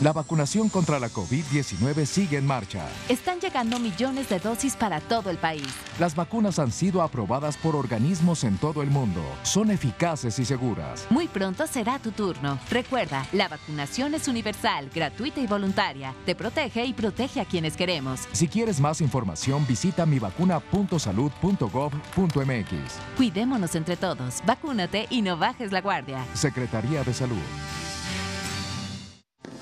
La vacunación contra la COVID-19 sigue en marcha. Están llegando millones de dosis para todo el país. Las vacunas han sido aprobadas por organismos en todo el mundo. Son eficaces y seguras. Muy pronto será tu turno. Recuerda, la vacunación es universal, gratuita y voluntaria. Te protege y protege a quienes queremos. Si quieres más información, visita mivacuna.salud.gov.mx. Cuidémonos entre todos. Vacúnate y no bajes la guardia. Secretaría de Salud.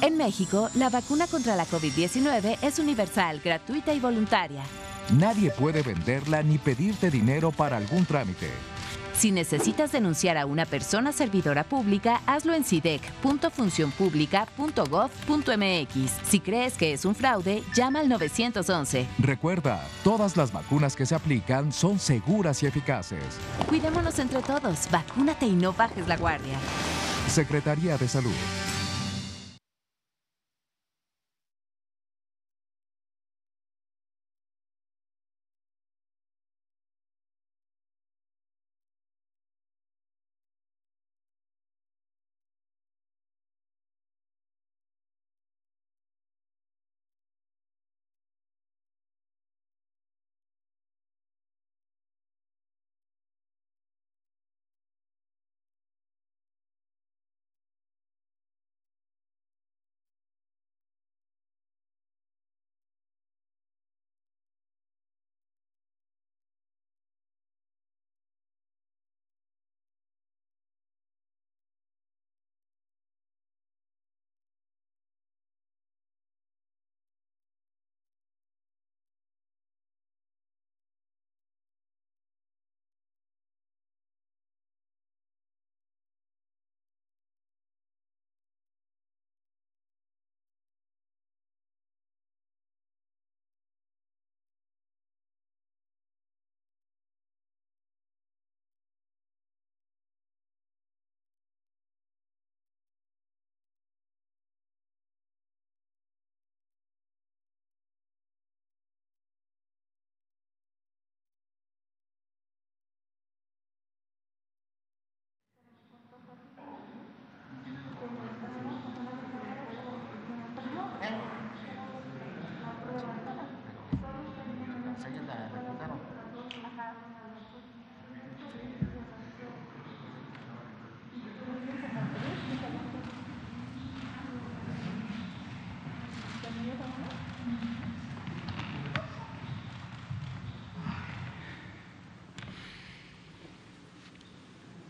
En México, la vacuna contra la COVID-19 es universal, gratuita y voluntaria. Nadie puede venderla ni pedirte dinero para algún trámite. Si necesitas denunciar a una persona servidora pública, hazlo en sidec.funcionpublica.gov.mx. Si crees que es un fraude, llama al 911. Recuerda, todas las vacunas que se aplican son seguras y eficaces. Cuidémonos entre todos, vacúnate y no bajes la guardia. Secretaría de Salud.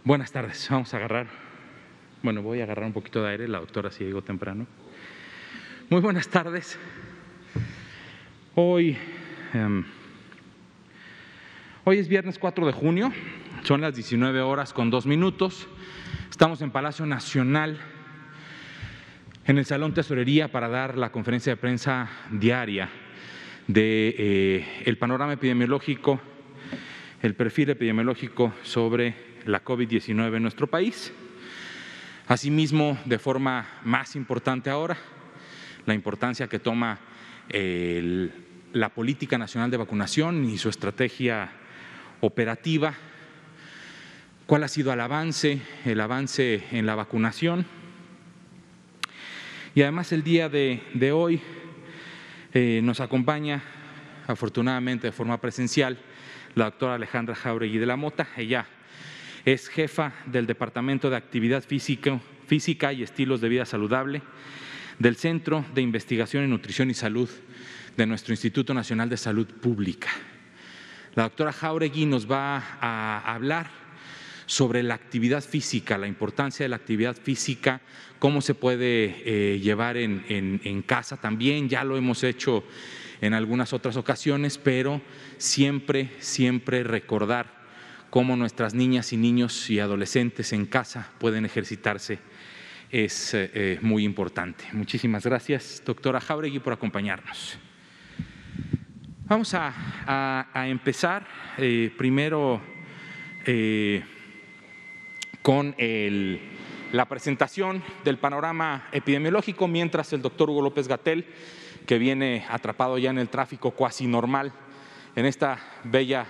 Buenas tardes, vamos a agarrar, bueno, voy a agarrar un poquito de aire, la doctora si llegó temprano. Muy buenas tardes. Hoy, em, hoy es viernes 4 de junio, son las 19 horas con dos minutos. Estamos en Palacio Nacional, en el Salón Tesorería, para dar la conferencia de prensa diaria de eh, el panorama epidemiológico, el perfil epidemiológico sobre la COVID-19 en nuestro país. Asimismo, de forma más importante ahora, la importancia que toma la política nacional de vacunación y su estrategia operativa, cuál ha sido el avance, el avance en la vacunación. Y además el día de, hoy eh, nos acompaña, afortunadamente de forma presencial, la doctora Alejandra Jauregui de la Mota. Ella es jefa del Departamento de Actividad Física y Estilos de Vida Saludable del Centro de Investigación en Nutrición y Salud de nuestro Instituto Nacional de Salud Pública. La doctora Jauregui nos va a hablar sobre la actividad física, la importancia de la actividad física, cómo se puede eh, llevar en, en casa también, ya lo hemos hecho en algunas otras ocasiones, pero siempre, siempre recordar cómo nuestras niñas y niños y adolescentes en casa pueden ejercitarse es eh, muy importante. Muchísimas gracias, doctora Jauregui, por acompañarnos. Vamos a, empezar primero con la presentación del panorama epidemiológico, mientras el doctor Hugo López Gatel, que viene atrapado ya en el tráfico cuasi normal en esta bella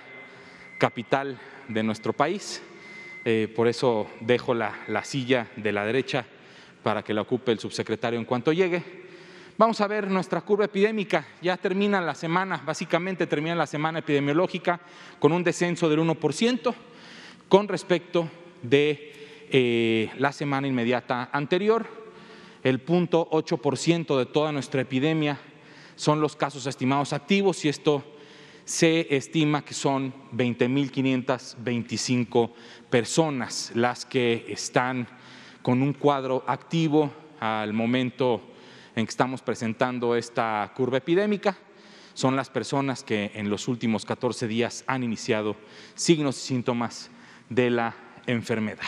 capital de nuestro país. Eh, por eso dejo la, silla de la derecha para que la ocupe el subsecretario en cuanto llegue. Vamos a ver nuestra curva epidémica. Ya termina la semana, básicamente termina la semana epidemiológica con un descenso del 1% con respecto de eh, la semana inmediata anterior. El 0.8% de toda nuestra epidemia son los casos estimados activos y esto se estima que son 20.525 personas las que están con un cuadro activo al momento en que estamos presentando esta curva epidémica. Son las personas que en los últimos 14 días han iniciado signos y síntomas de la enfermedad.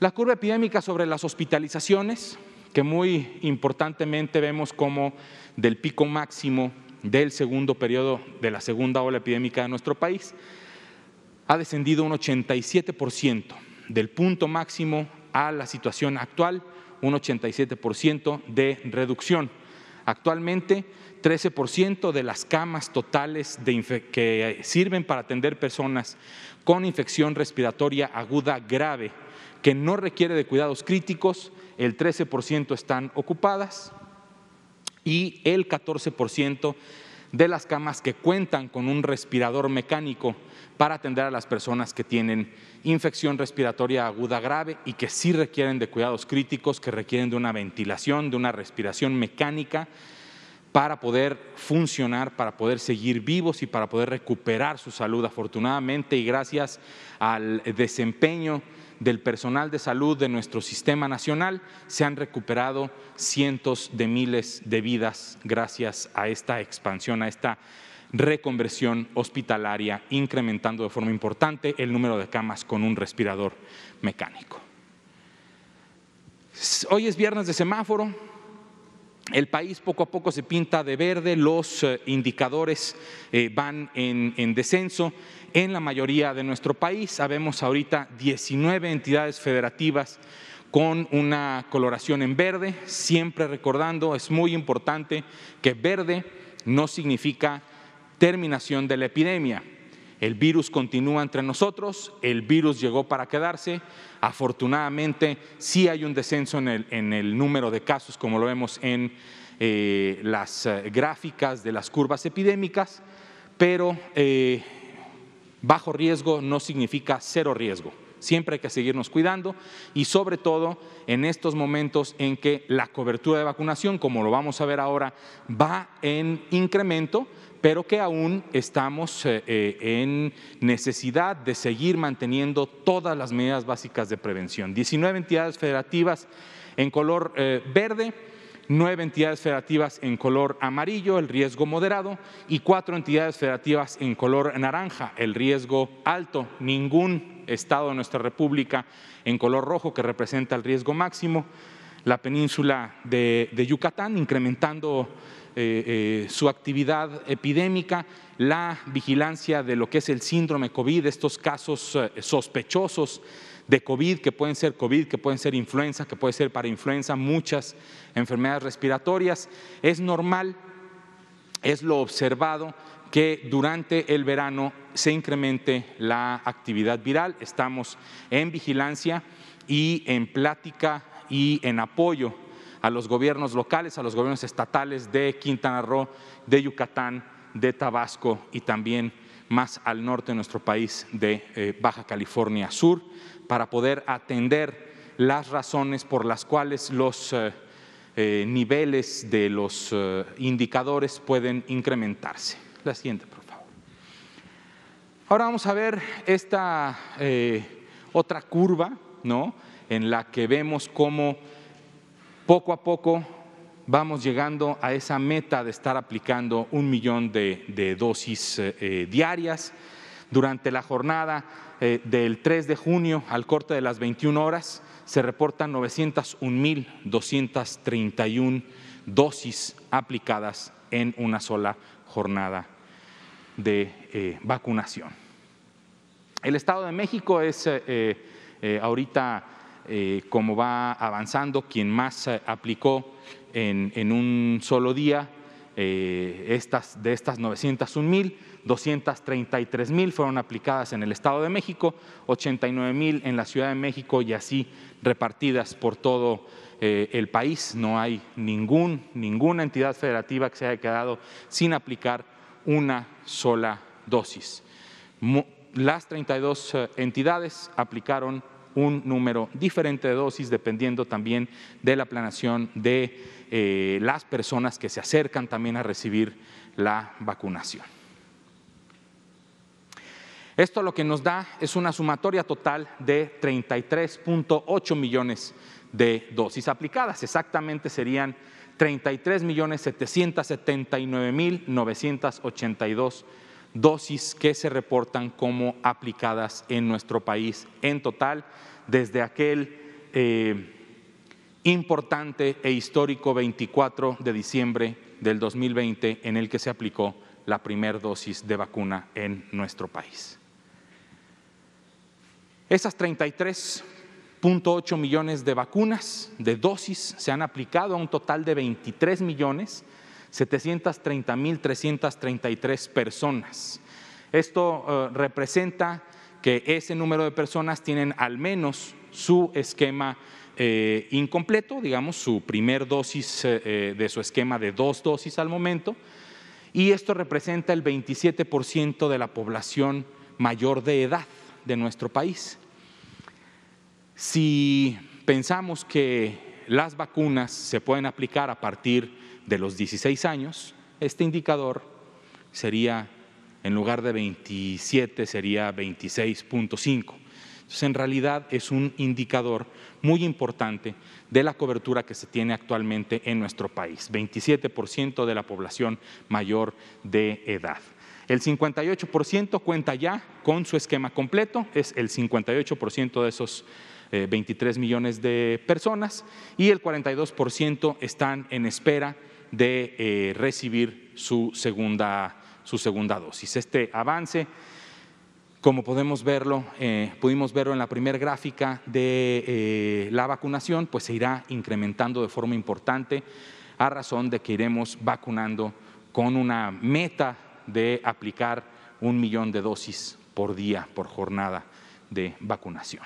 La curva epidémica sobre las hospitalizaciones, que muy importantemente vemos como del pico máximo del segundo periodo de la segunda ola epidémica de nuestro país, ha descendido un 87% del punto máximo a la situación actual, un 87% de reducción. Actualmente, 13% de las camas totales que sirven para atender personas con infección respiratoria aguda grave que no requiere de cuidados críticos, el 13% están ocupadas, y el 14% de las camas que cuentan con un respirador mecánico para atender a las personas que tienen infección respiratoria aguda grave y que sí requieren de cuidados críticos, que requieren de una ventilación, de una respiración mecánica para poder funcionar, para poder seguir vivos y para poder recuperar su salud. Afortunadamente y gracias al desempeño del personal de salud de nuestro sistema nacional, se han recuperado cientos de miles de vidas gracias a esta expansión, a esta reconversión hospitalaria, incrementando de forma importante el número de camas con un respirador mecánico. Hoy es viernes de semáforo, el país poco a poco se pinta de verde, los eh, indicadores eh, van en, descenso en la mayoría de nuestro país. Sabemos ahorita 19 entidades federativas con una coloración en verde, siempre recordando, es muy importante que verde no significa terminación de la epidemia. El virus continúa entre nosotros, el virus llegó para quedarse. Afortunadamente, sí hay un descenso en el, número de casos, como lo vemos en eh, las eh, gráficas de las curvas epidémicas, pero eh, bajo riesgo no significa cero riesgo. Siempre hay que seguirnos cuidando y sobre todo en estos momentos en que la cobertura de vacunación, como lo vamos a ver ahora, va en incremento, pero que aún estamos eh, eh, en necesidad de seguir manteniendo todas las medidas básicas de prevención. 19 entidades federativas en color eh, verde, nueve entidades federativas en color amarillo, el riesgo moderado, y cuatro entidades federativas en color naranja, el riesgo alto. Ningún estado de nuestra República en color rojo, que representa el riesgo máximo. La península de Yucatán, incrementando eh, eh, su actividad epidémica, la vigilancia de lo que es el síndrome COVID, estos casos eh, sospechosos de COVID, que pueden ser COVID, que pueden ser influenza, que puede ser para influenza, muchas enfermedades respiratorias. Es normal, es lo observado que durante el verano se incremente la actividad viral. Estamos en vigilancia y en plática y en apoyo a los gobiernos locales, a los gobiernos estatales de Quintana Roo, de Yucatán, de Tabasco y también más al norte de nuestro país, de eh, Baja California Sur, para poder atender las razones por las cuales los eh, eh, niveles de los indicadores pueden incrementarse. La siguiente, por favor. Ahora vamos a ver esta otra curva, ¿no? En la que vemos cómo poco a poco vamos llegando a esa meta de estar aplicando un millón de, dosis eh, diarias. Durante la jornada eh, del 3 de junio al corte de las 21 horas se reportan 901.231 dosis aplicadas en una sola jornada de eh, vacunación. El Estado de México es eh, como va avanzando, quien más aplicó en, un solo día estas, de estas 901 mil. 233 mil fueron aplicadas en el Estado de México, 89 mil en la Ciudad de México y así repartidas por todo eh, el país. No hay ningún, ninguna entidad federativa que se haya quedado sin aplicar una sola dosis. Las 32 eh, entidades aplicaron un número diferente de dosis dependiendo también de la planación de eh, las personas que se acercan también a recibir la vacunación. Esto lo que nos da es una sumatoria total de 33.8 millones de dosis aplicadas. Exactamente serían 33 millones 779 mil 982 dosis que se reportan como aplicadas en nuestro país en total desde aquel eh, importante e histórico 24 de diciembre del 2020 en el que se aplicó la primera dosis de vacuna en nuestro país. Esas 33.8 millones de vacunas, de dosis, se han aplicado a un total de 23 millones 730 mil 333 personas. Esto eh, representa que ese número de personas tienen al menos su esquema eh, incompleto, digamos, su primer dosis eh, de su esquema de dos dosis al momento, y esto representa el 27% de la población mayor de edad de nuestro país. Si pensamos que las vacunas se pueden aplicar a partir de los 16 años, este indicador sería, en lugar de 27, sería 26.5. Entonces, en realidad es un indicador muy importante de la cobertura que se tiene actualmente en nuestro país, 27% de la población mayor de edad. El 58% cuenta ya con su esquema completo, es el 58% de esos 23 eh, millones de personas y el 42% están en espera de eh, recibir su segunda, su segunda dosis. Este avance, como podemos verlo, eh, pudimos verlo en la primera gráfica de la vacunación, pues se irá incrementando de forma importante a razón de que iremos vacunando con una meta de aplicar un millón de dosis por día, por jornada de vacunación.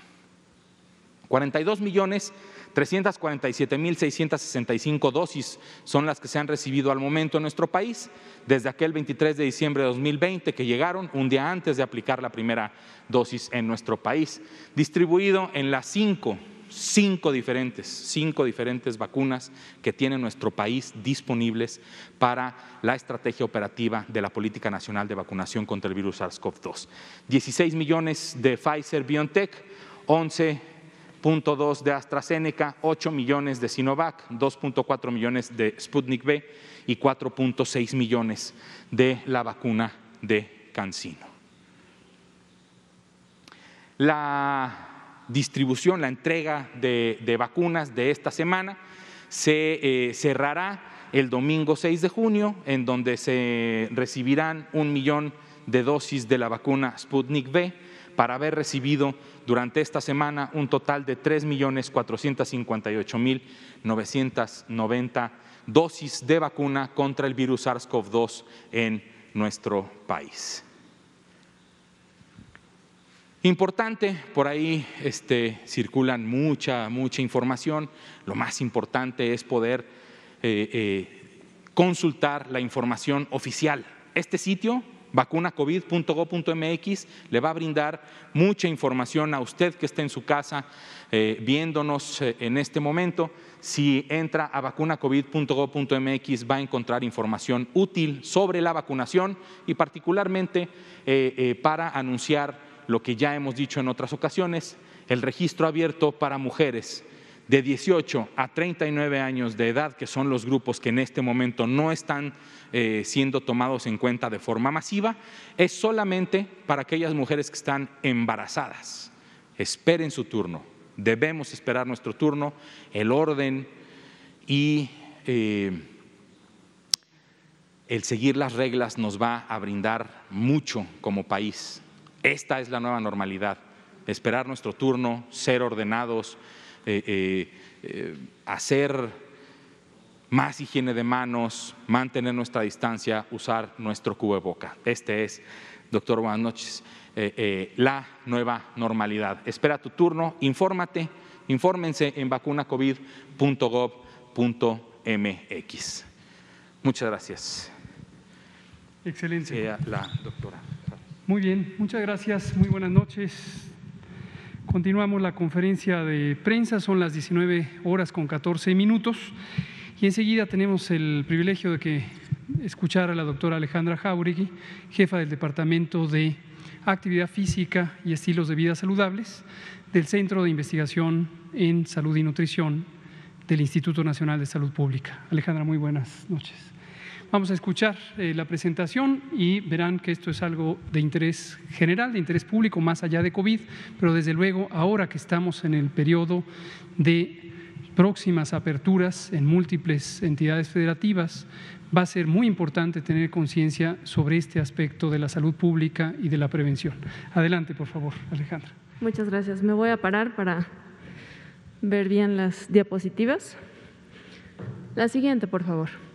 42 millones 347 mil 665 dosis son las que se han recibido al momento en nuestro país, desde aquel 23 de diciembre de 2020 que llegaron un día antes de aplicar la primera dosis en nuestro país, distribuido en las cinco, cinco diferentes, cinco diferentes vacunas que tiene nuestro país disponibles para la estrategia operativa de la Política Nacional de Vacunación contra el virus SARS-CoV-2. 16 millones de Pfizer BioNTech, 11 2 de AstraZeneca, 8 millones de Sinovac, 2.4 millones de Sputnik V y 4.6 millones de la vacuna de Cancino. La distribución, la entrega de, vacunas de esta semana se eh, cerrará el domingo 6 de junio, en donde se recibirán un millón de dosis de la vacuna Sputnik V para haber recibido durante esta semana un total de 3.458.990 dosis de vacuna contra el virus SARS-CoV-2 en nuestro país. Importante, por ahí este, circulan mucha, mucha información. Lo más importante es poder eh, eh, consultar la información oficial. Este sitio vacunacovid.go.mx le va a brindar mucha información a usted que esté en su casa eh, viéndonos eh, en este momento. Si entra a vacunacovid.go.mx va a encontrar información útil sobre la vacunación y particularmente eh, para anunciar lo que ya hemos dicho en otras ocasiones, el registro abierto para mujeres de 18 a 39 años de edad, que son los grupos que en este momento no están eh, siendo tomados en cuenta de forma masiva, es solamente para aquellas mujeres que están embarazadas. Esperen su turno, debemos esperar nuestro turno, el orden y eh, el seguir las reglas nos va a brindar mucho como país. Esta es la nueva normalidad, esperar nuestro turno, ser ordenados, hacer más higiene de manos, mantener nuestra distancia, usar nuestro cubreboca. Este es, doctor, buenas noches, eh, eh, la nueva normalidad. Espera tu turno, infórmate, infórmense en vacunacovid.gov.mx. Muchas gracias. Excelente. la doctora. Muy bien, muchas gracias, muy buenas noches. Continuamos la conferencia de prensa, son las 19 horas con 14 minutos. Y enseguida tenemos el privilegio de que escuchar a la doctora Alejandra Jauregui, jefa del Departamento de Actividad Física y Estilos de Vida Saludables del Centro de Investigación en Salud y Nutrición del Instituto Nacional de Salud Pública. Alejandra, muy buenas noches. Vamos a escuchar eh, la presentación y verán que esto es algo de interés general, de interés público, más allá de COVID, pero desde luego ahora que estamos en el periodo de próximas aperturas en múltiples entidades federativas, va a ser muy importante tener conciencia sobre este aspecto de la salud pública y de la prevención. Adelante, por favor, Alejandra. Muchas gracias. Me voy a parar para ver bien las diapositivas. La siguiente, por favor.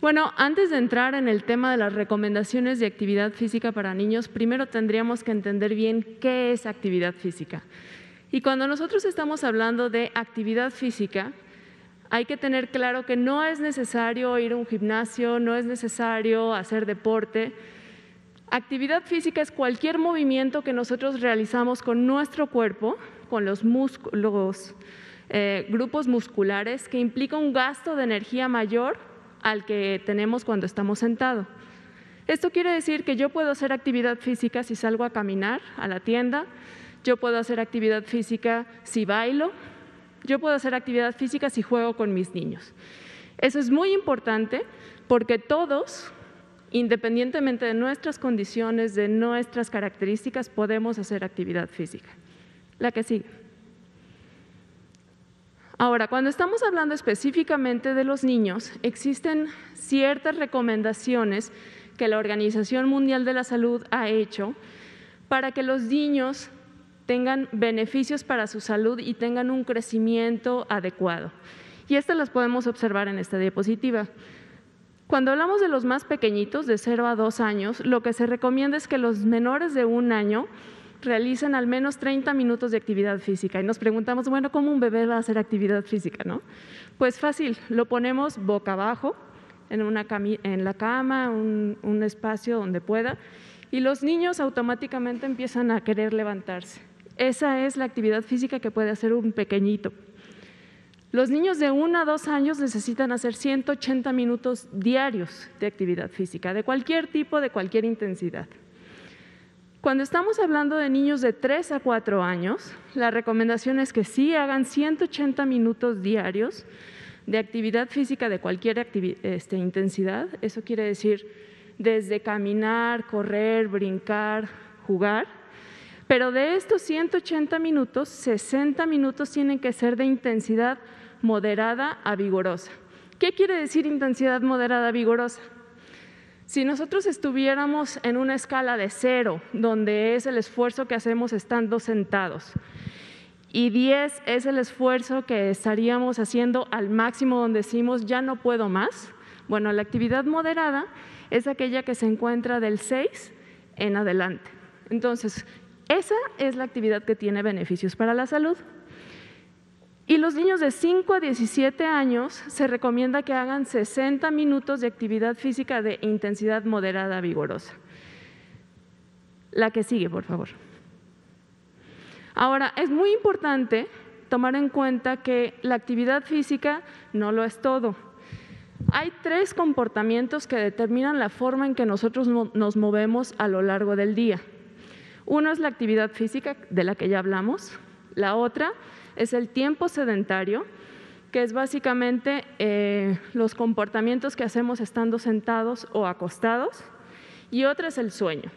Bueno, antes de entrar en el tema de las recomendaciones de actividad física para niños, primero tendríamos que entender bien qué es actividad física. Y cuando nosotros estamos hablando de actividad física, hay que tener claro que no es necesario ir a un gimnasio, no es necesario hacer deporte. Actividad física es cualquier movimiento que nosotros realizamos con nuestro cuerpo, con los, eh, grupos musculares, que implica un gasto de energía mayor al que tenemos cuando estamos sentados. Esto quiere decir que yo puedo hacer actividad física si salgo a caminar a la tienda, yo puedo hacer actividad física si bailo, yo puedo hacer actividad física si juego con mis niños. Eso es muy importante porque todos, independientemente de nuestras condiciones, de nuestras características, podemos hacer actividad física. La que sigue. Ahora, cuando estamos hablando específicamente de los niños, existen ciertas recomendaciones que la Organización Mundial de la Salud ha hecho para que los niños tengan beneficios para su salud y tengan un crecimiento adecuado. Y estas las podemos observar en esta diapositiva. Cuando hablamos de los más pequeñitos, de 0 a 2 años, lo que se recomienda es que los menores de un año realicen al menos 30 minutos de actividad física. Y nos preguntamos, bueno, ¿cómo un bebé va a hacer actividad física? ¿no? Pues fácil, lo ponemos boca abajo en, una en la cama, un, un espacio donde pueda, y los niños automáticamente empiezan a querer levantarse. Esa es la actividad física que puede hacer un pequeñito. Los niños de 1 a 2 años necesitan hacer 180 minutos diarios de actividad física, de cualquier tipo, de cualquier intensidad. Cuando estamos hablando de niños de 3 a 4 años, la recomendación es que sí hagan 180 minutos diarios de actividad física de cualquier este, intensidad. Eso quiere decir desde caminar, correr, brincar, jugar pero de estos 180 minutos, 60 minutos tienen que ser de intensidad moderada a vigorosa. ¿Qué quiere decir intensidad moderada a vigorosa? Si nosotros estuviéramos en una escala de cero, donde es el esfuerzo que hacemos estando sentados, y 10 es el esfuerzo que estaríamos haciendo al máximo donde decimos ya no puedo más, bueno, la actividad moderada es aquella que se encuentra del 6 en adelante. Entonces, esa es la actividad que tiene beneficios para la salud. Y los niños de 5 a 17 años se recomienda que hagan 60 minutos de actividad física de intensidad moderada vigorosa. La que sigue, por favor. Ahora, es muy importante tomar en cuenta que la actividad física no lo es todo. Hay tres comportamientos que determinan la forma en que nosotros nos movemos a lo largo del día. Uno es la actividad física, de la que ya hablamos. La otra es el tiempo sedentario, que es básicamente eh, los comportamientos que hacemos estando sentados o acostados, y otra es el sueño.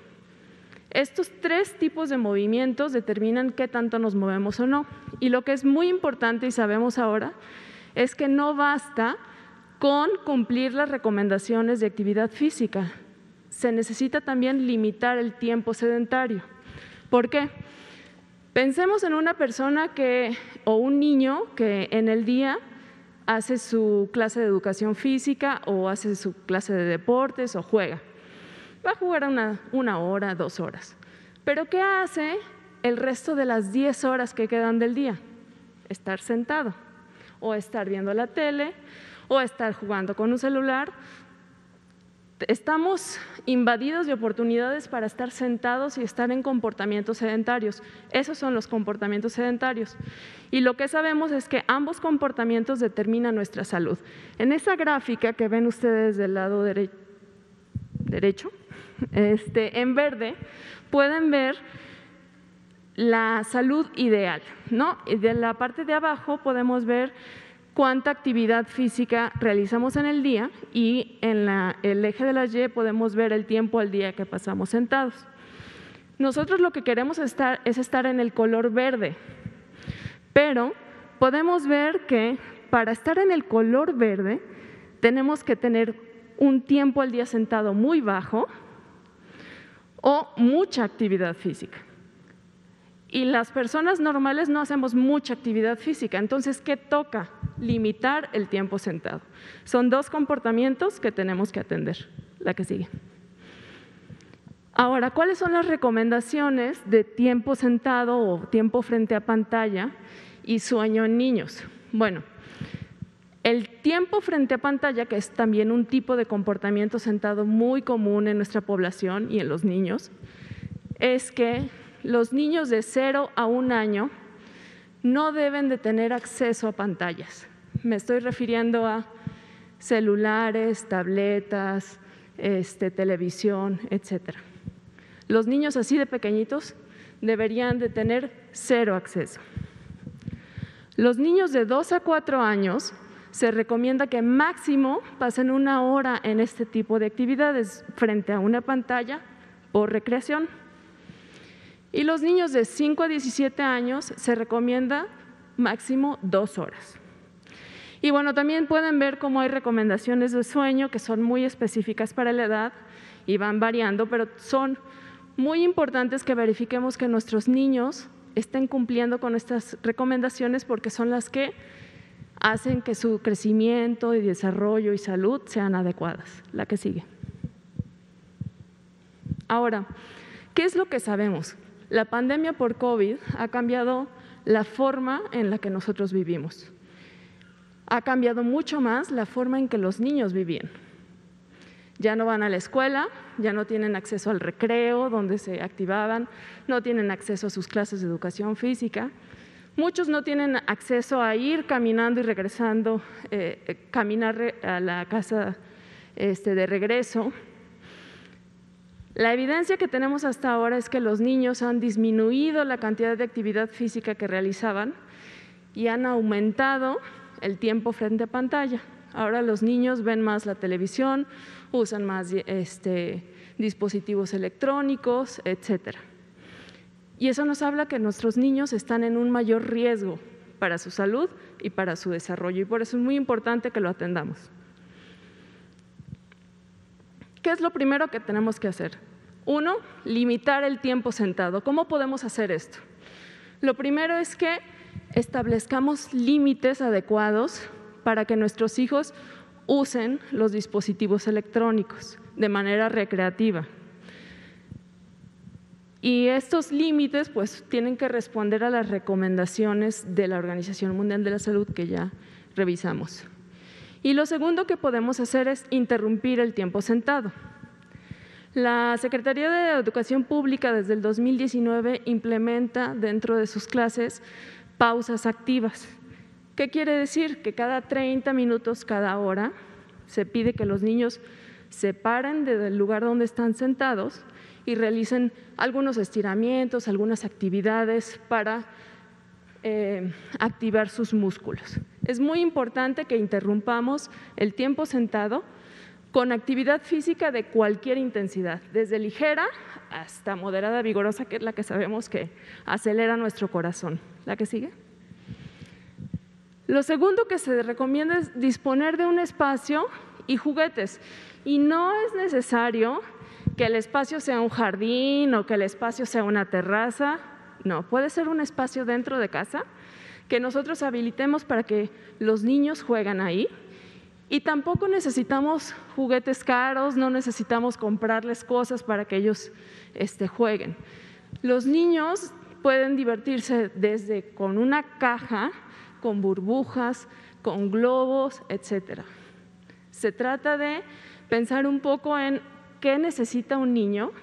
Estos tres tipos de movimientos determinan qué tanto nos movemos o no. Y lo que es muy importante y sabemos ahora es que no basta con cumplir las recomendaciones de actividad física. Se necesita también limitar el tiempo sedentario. ¿Por qué? Pensemos en una persona que, o un niño que en el día hace su clase de educación física o hace su clase de deportes o juega. Va a jugar una, una hora, dos horas. Pero ¿qué hace el resto de las diez horas que quedan del día? Estar sentado o estar viendo la tele o estar jugando con un celular estamos invadidos de oportunidades para estar sentados y estar en comportamientos sedentarios. Esos son los comportamientos sedentarios. Y lo que sabemos es que ambos comportamientos determinan nuestra salud. En esa gráfica que ven ustedes del lado derecho, este, en verde, pueden ver la salud ideal. ¿no? Y de la parte de abajo podemos ver cuánta actividad física realizamos en el día y en el eje de la Y podemos ver el tiempo al día que pasamos sentados. Nosotros lo que queremos es estar en el color verde, pero podemos ver que para estar en el color verde tenemos que tener un tiempo al día sentado muy bajo o mucha actividad física. Y las personas normales no hacemos mucha actividad física, entonces, ¿qué toca? Limitar el tiempo sentado. Son dos comportamientos que tenemos que atender. La que sigue. Ahora, ¿cuáles son las recomendaciones de tiempo sentado o tiempo frente a pantalla y sueño en niños? Bueno, el tiempo frente a pantalla, que es también un tipo de comportamiento sentado muy común en nuestra población y en los niños, es que los niños de 0 a un año no deben de tener acceso a pantallas. Me estoy refiriendo a celulares, tabletas, este, televisión, etc. Los niños así de pequeñitos deberían de tener cero acceso. Los niños de 2 a 4 años se recomienda que máximo pasen una hora en este tipo de actividades frente a una pantalla por recreación. Y los niños de 5 a 17 años se recomienda máximo dos horas. Y bueno, también pueden ver cómo hay recomendaciones de sueño que son muy específicas para la edad y van variando, pero son muy importantes que verifiquemos que nuestros niños estén cumpliendo con estas recomendaciones porque son las que hacen que su crecimiento y desarrollo y salud sean adecuadas. La que sigue. Ahora, ¿qué es lo que sabemos? La pandemia por COVID ha cambiado la forma en la que nosotros vivimos. Ha cambiado mucho más la forma en que los niños vivían. Ya no van a la escuela, ya no tienen acceso al recreo donde se activaban, no tienen acceso a sus clases de educación física. Muchos no tienen acceso a ir caminando y regresando, eh, eh, caminar a la casa este, de regreso. La evidencia que tenemos hasta ahora es que los niños han disminuido la cantidad de actividad física que realizaban y han aumentado el tiempo frente a pantalla. Ahora los niños ven más la televisión, usan más este, dispositivos electrónicos, etc. Y eso nos habla que nuestros niños están en un mayor riesgo para su salud y para su desarrollo y por eso es muy importante que lo atendamos. ¿Qué es lo primero que tenemos que hacer? Uno, limitar el tiempo sentado. ¿Cómo podemos hacer esto? Lo primero es que establezcamos límites adecuados para que nuestros hijos usen los dispositivos electrónicos de manera recreativa. Y estos límites pues tienen que responder a las recomendaciones de la Organización Mundial de la Salud que ya revisamos. Y lo segundo que podemos hacer es interrumpir el tiempo sentado. La Secretaría de Educación Pública desde el 2019 implementa dentro de sus clases pausas activas. ¿Qué quiere decir? Que cada 30 minutos, cada hora, se pide que los niños se paren del lugar donde están sentados y realicen algunos estiramientos, algunas actividades para eh, activar sus músculos. Es muy importante que interrumpamos el tiempo sentado con actividad física de cualquier intensidad, desde ligera hasta moderada, vigorosa, que es la que sabemos que acelera nuestro corazón. ¿La que sigue? Lo segundo que se recomienda es disponer de un espacio y juguetes. Y no es necesario que el espacio sea un jardín o que el espacio sea una terraza. No, puede ser un espacio dentro de casa que nosotros habilitemos para que los niños jueguen ahí y tampoco necesitamos juguetes caros, no necesitamos comprarles cosas para que ellos este, jueguen. Los niños pueden divertirse desde con una caja, con burbujas, con globos, etc. Se trata de pensar un poco en qué necesita un niño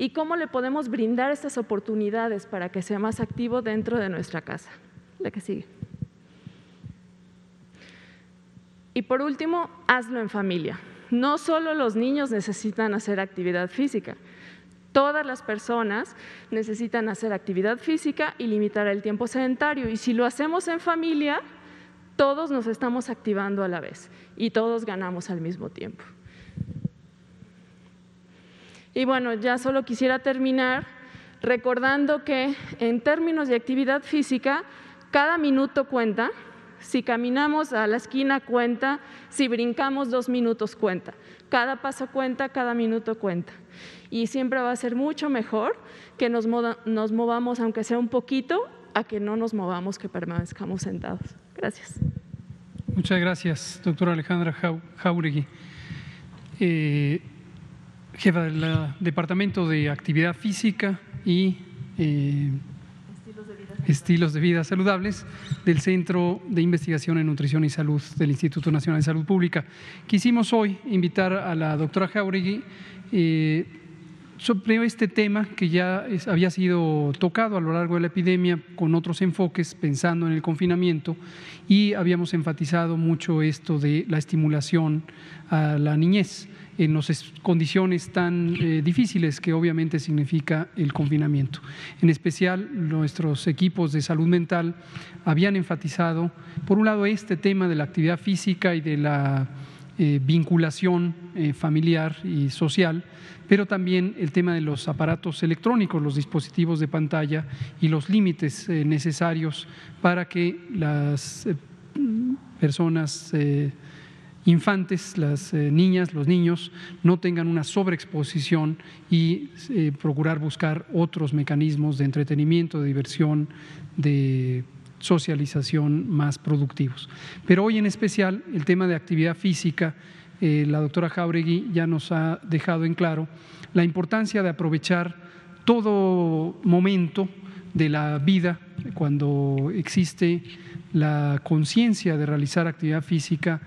y cómo le podemos brindar estas oportunidades para que sea más activo dentro de nuestra casa. La que sigue. Y por último, hazlo en familia. No solo los niños necesitan hacer actividad física, todas las personas necesitan hacer actividad física y limitar el tiempo sedentario. Y si lo hacemos en familia, todos nos estamos activando a la vez y todos ganamos al mismo tiempo. Y bueno, ya solo quisiera terminar recordando que en términos de actividad física, cada minuto cuenta, si caminamos a la esquina cuenta, si brincamos dos minutos cuenta. Cada paso cuenta, cada minuto cuenta. Y siempre va a ser mucho mejor que nos, movamos, aunque sea un poquito, a que no nos movamos, que permanezcamos sentados. Gracias. Muchas gracias, doctora Alejandra Jauregui, eh, jefa del Departamento de Actividad Física y eh, estilos de vida saludables del Centro de Investigación en Nutrición y Salud del Instituto Nacional de Salud Pública. Quisimos hoy invitar a la doctora Jauregui eh, sobre este tema que ya había sido tocado a lo largo de la epidemia con otros enfoques, pensando en el confinamiento, y habíamos enfatizado mucho esto de la estimulación a la niñez en las condiciones tan eh, difíciles que obviamente significa el confinamiento. En especial, nuestros equipos de salud mental habían enfatizado, por un lado, este tema de la actividad física y de la eh, vinculación eh, familiar y social, pero también el tema de los aparatos electrónicos, los dispositivos de pantalla y los límites necesarios para que las personas infantes, las eh, niñas, los niños, no tengan una sobreexposición y eh, procurar buscar otros mecanismos de entretenimiento, de diversión, de socialización más productivos. Pero hoy en especial el tema de actividad física, eh, la doctora Jauregui ya nos ha dejado en claro la importancia de aprovechar todo momento de la vida cuando existe la conciencia de realizar actividad física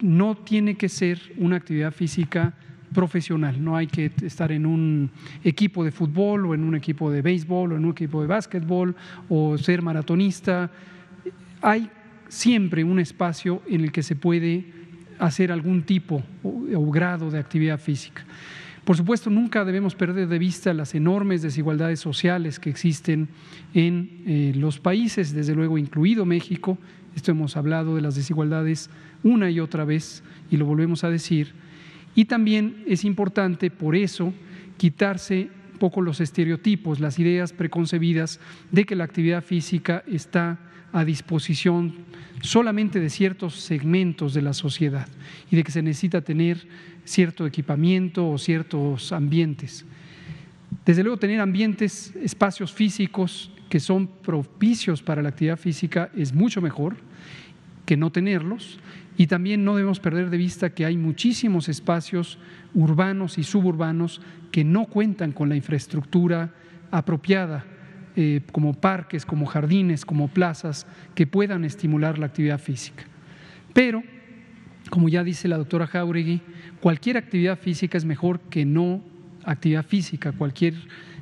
no tiene que ser una actividad física profesional, no hay que estar en un equipo de fútbol o en un equipo de béisbol o en un equipo de básquetbol o ser maratonista. Hay siempre un espacio en el que se puede hacer algún tipo o, grado de actividad física. Por supuesto, nunca debemos perder de vista las enormes desigualdades sociales que existen en eh, los países, desde luego incluido México. Esto hemos hablado de las desigualdades una y otra vez y lo volvemos a decir. Y también es importante, por eso, quitarse un poco los estereotipos, las ideas preconcebidas de que la actividad física está a disposición solamente de ciertos segmentos de la sociedad y de que se necesita tener cierto equipamiento o ciertos ambientes. Desde luego, tener ambientes, espacios físicos que son propicios para la actividad física es mucho mejor que no tenerlos y también no debemos perder de vista que hay muchísimos espacios urbanos y suburbanos que no cuentan con la infraestructura apropiada, eh, como parques, como jardines, como plazas, que puedan estimular la actividad física. Pero, como ya dice la doctora Jauregui, cualquier actividad física es mejor que no actividad física, cualquier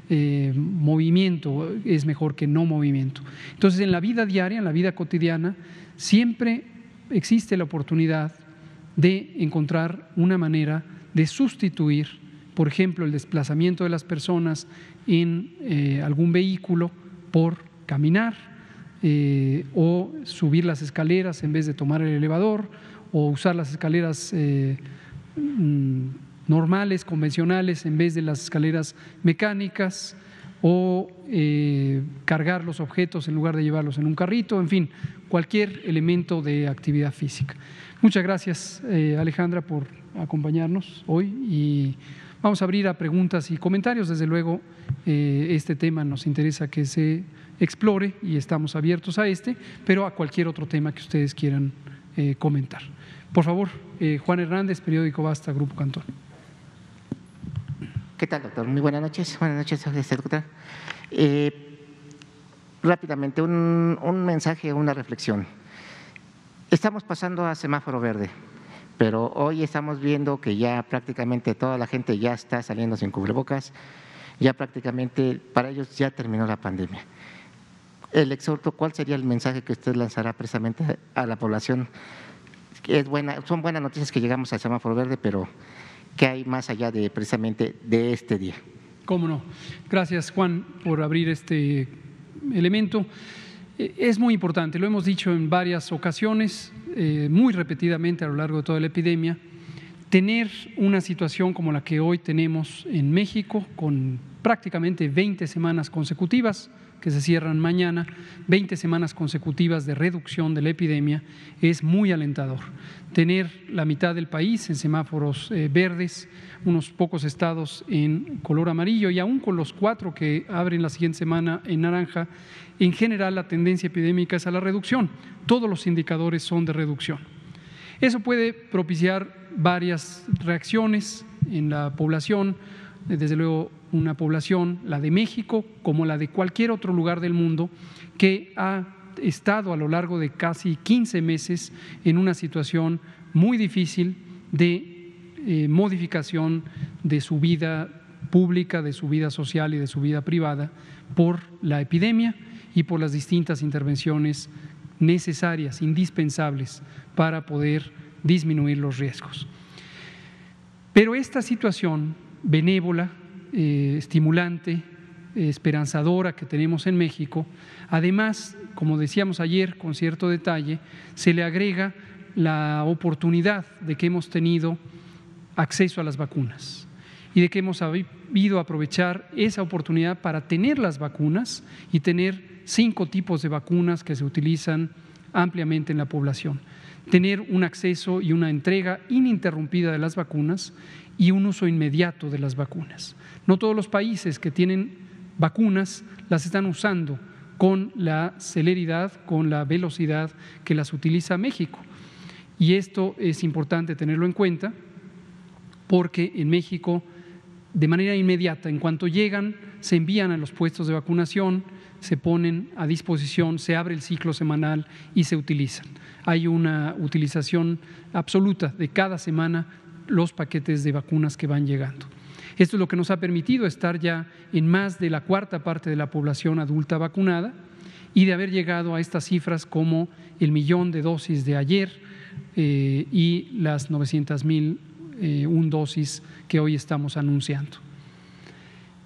eh, movimiento es mejor que no movimiento. Entonces, en la vida diaria, en la vida cotidiana, siempre existe la oportunidad de encontrar una manera de sustituir, por ejemplo, el desplazamiento de las personas en eh, algún vehículo por caminar, eh, o subir las escaleras en vez de tomar el elevador o usar las escaleras eh, mm, normales, convencionales, en vez de las escaleras mecánicas o eh, cargar los objetos en lugar de llevarlos en un carrito, en fin, cualquier elemento de actividad física. Muchas gracias, Alejandra, por acompañarnos hoy y vamos a abrir a preguntas y comentarios. Desde luego, este tema nos interesa que se explore y estamos abiertos a este, pero a cualquier otro tema que ustedes quieran eh, comentar. Por favor, eh, Juan Hernández, periódico Basta, Grupo Cantón. ¿Qué tal, doctor? Muy buenas noches. Buenas noches, doctor. Eh, rápidamente, un, un mensaje, una reflexión. Estamos pasando a semáforo verde, pero hoy estamos viendo que ya prácticamente toda la gente ya está saliendo sin cubrebocas, ya prácticamente para ellos ya terminó la pandemia el exhorto, ¿cuál sería el mensaje que usted lanzará precisamente a la población? Es buena, son buenas noticias que llegamos al semáforo verde, pero ¿qué hay más allá de precisamente de este día? Cómo no. Gracias, Juan, por abrir este elemento. Eh, es muy importante, lo hemos dicho en varias ocasiones, eh, muy repetidamente a lo largo de toda la epidemia, tener una situación como la que hoy tenemos en México, con prácticamente 20 semanas consecutivas, que se cierran mañana, 20 semanas consecutivas de reducción de la epidemia, es muy alentador. Tener la mitad del país en semáforos eh, verdes, unos pocos estados en color amarillo y aún con los cuatro que abren la siguiente semana en naranja, en general la tendencia epidémica es a la reducción. Todos los indicadores son de reducción. Eso puede propiciar varias reacciones en la población, desde luego una población, la de México, como la de cualquier otro lugar del mundo, que ha estado a lo largo de casi 15 meses en una situación muy difícil de eh, modificación de su vida pública, de su vida social y de su vida privada por la epidemia y por las distintas intervenciones necesarias, indispensables para poder disminuir los riesgos. Pero esta situación benévola eh, estimulante, esperanzadora que tenemos en México. Además, como decíamos ayer con cierto detalle, se le agrega la oportunidad de que hemos tenido acceso a las vacunas y de que hemos sabido aprovechar esa oportunidad para tener las vacunas y tener cinco tipos de vacunas que se utilizan ampliamente en la población. Tener un acceso y una entrega ininterrumpida de las vacunas y un uso inmediato de las vacunas. No todos los países que tienen vacunas las están usando con la celeridad, con la velocidad que las utiliza México. Y esto es importante tenerlo en cuenta porque en México, de manera inmediata, en cuanto llegan, se envían a los puestos de vacunación, se ponen a disposición, se abre el ciclo semanal y se utilizan. Hay una utilización absoluta de cada semana los paquetes de vacunas que van llegando. Esto es lo que nos ha permitido estar ya en más de la cuarta parte de la población adulta vacunada y de haber llegado a estas cifras como el millón de dosis de ayer eh, y las 900 mil eh, un dosis que hoy estamos anunciando.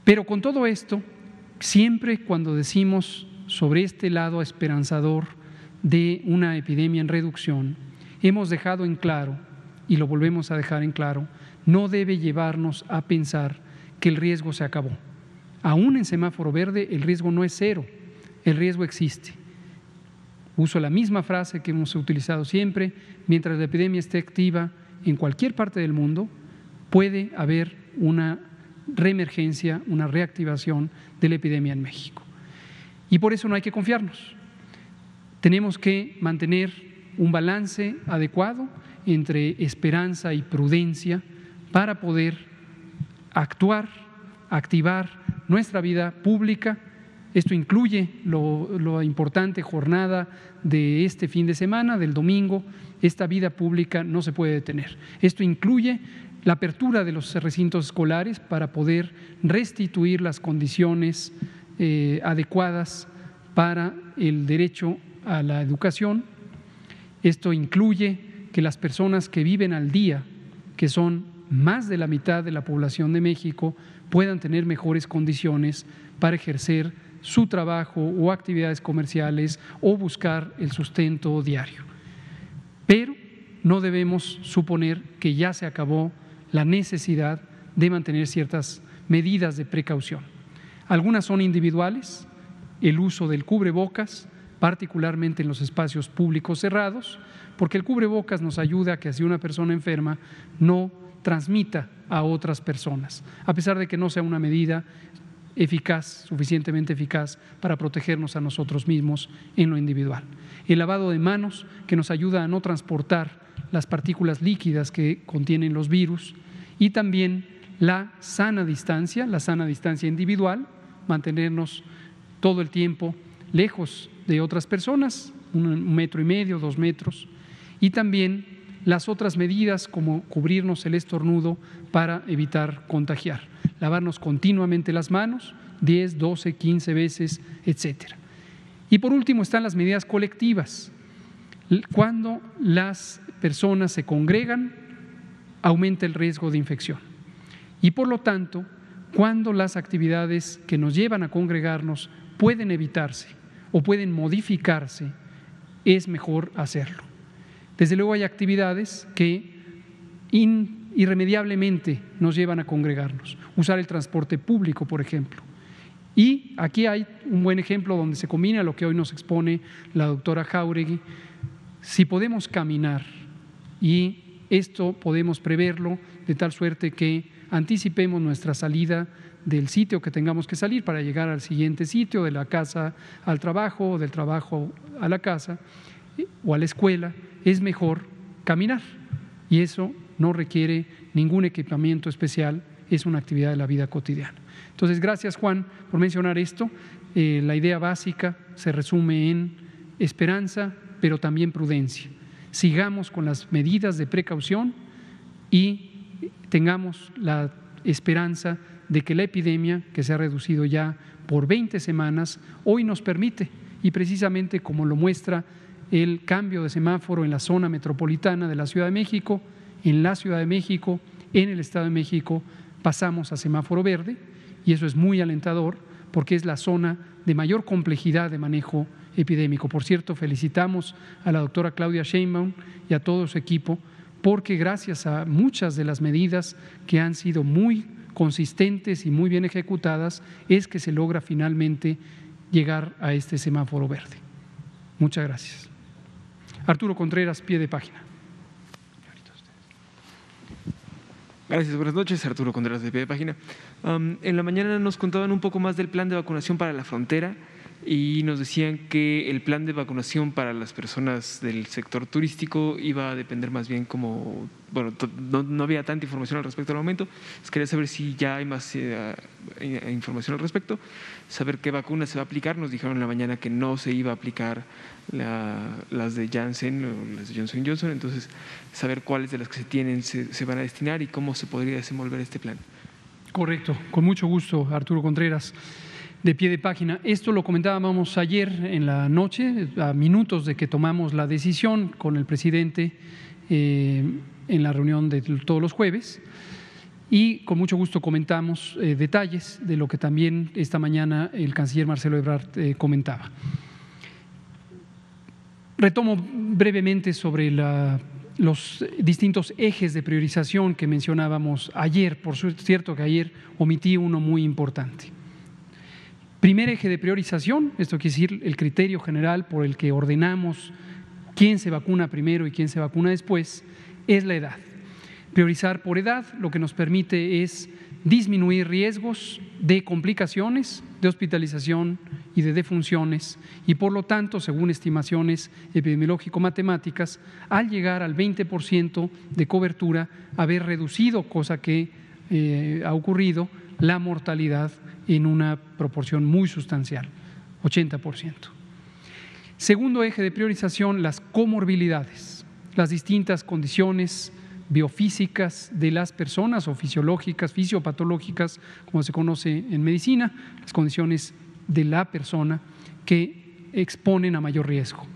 Pero con todo esto, siempre cuando decimos sobre este lado esperanzador de una epidemia en reducción, hemos dejado en claro, y lo volvemos a dejar en claro, no debe llevarnos a pensar que el riesgo se acabó. Aún en semáforo verde el riesgo no es cero, el riesgo existe. Uso la misma frase que hemos utilizado siempre, mientras la epidemia esté activa en cualquier parte del mundo, puede haber una reemergencia, una reactivación de la epidemia en México. Y por eso no hay que confiarnos. Tenemos que mantener un balance adecuado entre esperanza y prudencia para poder actuar, activar nuestra vida pública. Esto incluye lo, importante jornada de este fin de semana, del domingo. Esta vida pública no se puede detener. Esto incluye la apertura de los recintos escolares para poder restituir las condiciones eh, adecuadas para el derecho a la educación. Esto incluye que las personas que viven al día, que son más de la mitad de la población de México puedan tener mejores condiciones para ejercer su trabajo o actividades comerciales o buscar el sustento diario. Pero no debemos suponer que ya se acabó la necesidad de mantener ciertas medidas de precaución. Algunas son individuales, el uso del cubrebocas, particularmente en los espacios públicos cerrados, porque el cubrebocas nos ayuda a que si una persona enferma no transmita a otras personas, a pesar de que no sea una medida eficaz, suficientemente eficaz para protegernos a nosotros mismos en lo individual. El lavado de manos, que nos ayuda a no transportar las partículas líquidas que contienen los virus, y también la sana distancia, la sana distancia individual, mantenernos todo el tiempo lejos de otras personas, un metro y medio, dos metros, y también las otras medidas como cubrirnos el estornudo para evitar contagiar lavarnos continuamente las manos, 10, 12, 15 veces, etcétera. Y por último están las medidas colectivas. Cuando las personas se congregan, aumenta el riesgo de infección. Y por lo tanto, cuando las actividades que nos llevan a congregarnos pueden evitarse o pueden modificarse, es mejor hacerlo. Desde luego hay actividades que irremediablemente nos llevan a congregarnos. Usar el transporte público, por ejemplo. Y aquí hay un buen ejemplo donde se combina lo que hoy nos expone la doctora Jauregui. Si podemos caminar y esto podemos preverlo de tal suerte que anticipemos nuestra salida del sitio que tengamos que salir para llegar al siguiente sitio, de la casa al trabajo, del trabajo a la casa o a la escuela, es mejor caminar. Y eso no requiere ningún equipamiento especial, es una actividad de la vida cotidiana. Entonces, gracias Juan por mencionar esto. Eh, la idea básica se resume en esperanza, pero también prudencia. Sigamos con las medidas de precaución y tengamos la esperanza de que la epidemia, que se ha reducido ya por 20 semanas, hoy nos permite, y precisamente como lo muestra el cambio de semáforo en la zona metropolitana de la Ciudad de México, en la Ciudad de México, en el Estado de México, pasamos a semáforo verde y eso es muy alentador porque es la zona de mayor complejidad de manejo epidémico. Por cierto, felicitamos a la doctora Claudia Sheinbaum y a todo su equipo porque gracias a muchas de las medidas que han sido muy consistentes y muy bien ejecutadas es que se logra finalmente llegar a este semáforo verde. Muchas gracias. Arturo Contreras, pie de página. Gracias, buenas noches. Arturo Contreras de Pie de Página. en la mañana nos contaban un poco más del plan de vacunación para la frontera y nos decían que el plan de vacunación para las personas del sector turístico iba a depender más bien como, bueno, no, había tanta información al respecto al momento. quería saber si ya hay más eh, eh, información al respecto, saber qué vacuna se va a aplicar. Nos dijeron en la mañana que no se iba a aplicar las de Janssen o las de Johnson Johnson, entonces saber cuáles de las que se tienen se, se van a destinar y cómo se podría desenvolver este plan. Correcto, con mucho gusto, Arturo Contreras de pie de página. Esto lo comentábamos ayer en la noche, a minutos de que tomamos la decisión con el presidente eh, en la reunión de todos los jueves. Y con mucho gusto comentamos eh, detalles de lo que también esta mañana el canciller Marcelo Ebrard eh, comentaba. Retomo brevemente sobre los distintos ejes de priorización que mencionábamos ayer. Por cierto que ayer omití uno muy importante. Primer eje de priorización, esto quiere decir el criterio general por el que ordenamos quién se vacuna primero y quién se vacuna después, es la edad. Priorizar por edad lo que nos permite es disminuir riesgos de complicaciones, de hospitalización y de defunciones y por lo tanto, según estimaciones epidemiológico-matemáticas, al llegar al 20% de cobertura, haber reducido, cosa que eh, ha ocurrido, la mortalidad en una proporción muy sustancial, 80%. Segundo eje de priorización, las comorbilidades, las distintas condiciones biofísicas de las personas o fisiológicas, fisiopatológicas, como se conoce en medicina, las condiciones de la persona que exponen a mayor riesgo.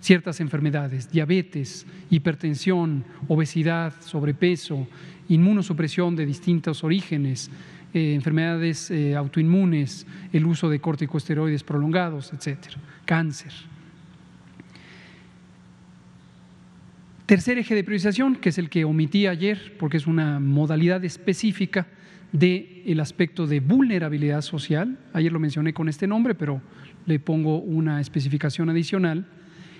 Ciertas enfermedades, diabetes, hipertensión, obesidad, sobrepeso, inmunosupresión de distintos orígenes, eh, enfermedades eh, autoinmunes, el uso de corticosteroides prolongados, etcétera, cáncer. Tercer eje de priorización, que es el que omití ayer, porque es una modalidad específica del aspecto de vulnerabilidad social. Ayer lo mencioné con este nombre, pero le pongo una especificación adicional.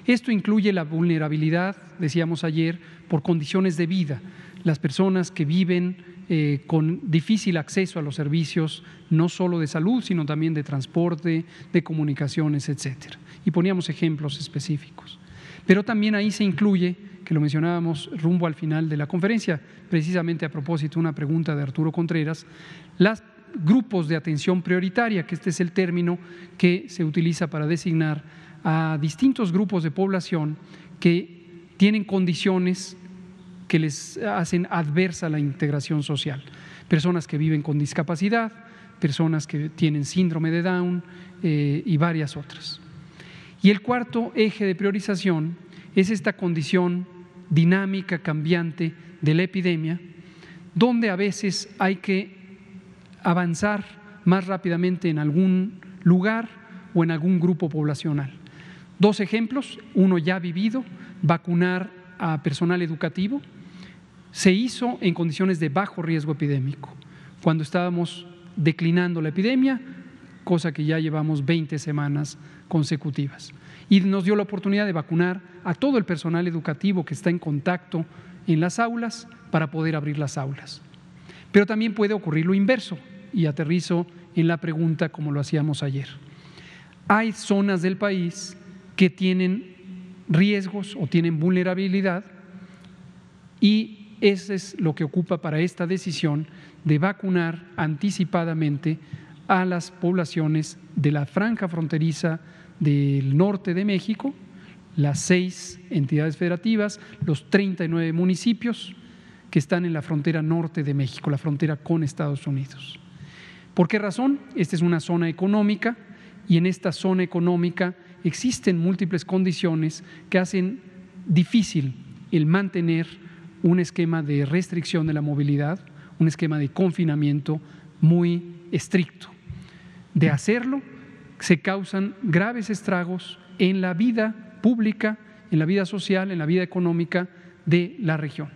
Esto incluye la vulnerabilidad, decíamos ayer, por condiciones de vida. Las personas que viven eh, con difícil acceso a los servicios, no solo de salud, sino también de transporte, de comunicaciones, etcétera. Y poníamos ejemplos específicos. Pero también ahí se incluye, que lo mencionábamos rumbo al final de la conferencia, precisamente a propósito de una pregunta de Arturo Contreras, los grupos de atención prioritaria, que este es el término que se utiliza para designar a distintos grupos de población que tienen condiciones que les hacen adversa la integración social. Personas que viven con discapacidad, personas que tienen síndrome de Down eh, y varias otras. Y el cuarto eje de priorización es esta condición dinámica, cambiante de la epidemia, donde a veces hay que avanzar más rápidamente en algún lugar o en algún grupo poblacional. Dos ejemplos, uno ya vivido, vacunar a personal educativo, se hizo en condiciones de bajo riesgo epidémico, cuando estábamos declinando la epidemia, cosa que ya llevamos 20 semanas consecutivas. Y nos dio la oportunidad de vacunar a todo el personal educativo que está en contacto en las aulas para poder abrir las aulas. Pero también puede ocurrir lo inverso, y aterrizo en la pregunta como lo hacíamos ayer. Hay zonas del país que tienen riesgos o tienen vulnerabilidad y ese es lo que ocupa para esta decisión de vacunar anticipadamente a las poblaciones de la franja fronteriza del norte de México, las seis entidades federativas, los 39 municipios que están en la frontera norte de México, la frontera con Estados Unidos. ¿Por qué razón? Esta es una zona económica y en esta zona económica existen múltiples condiciones que hacen difícil el mantener un esquema de restricción de la movilidad, un esquema de confinamiento muy estricto. De hacerlo, se causan graves estragos en la vida pública, en la vida social, en la vida económica de la región.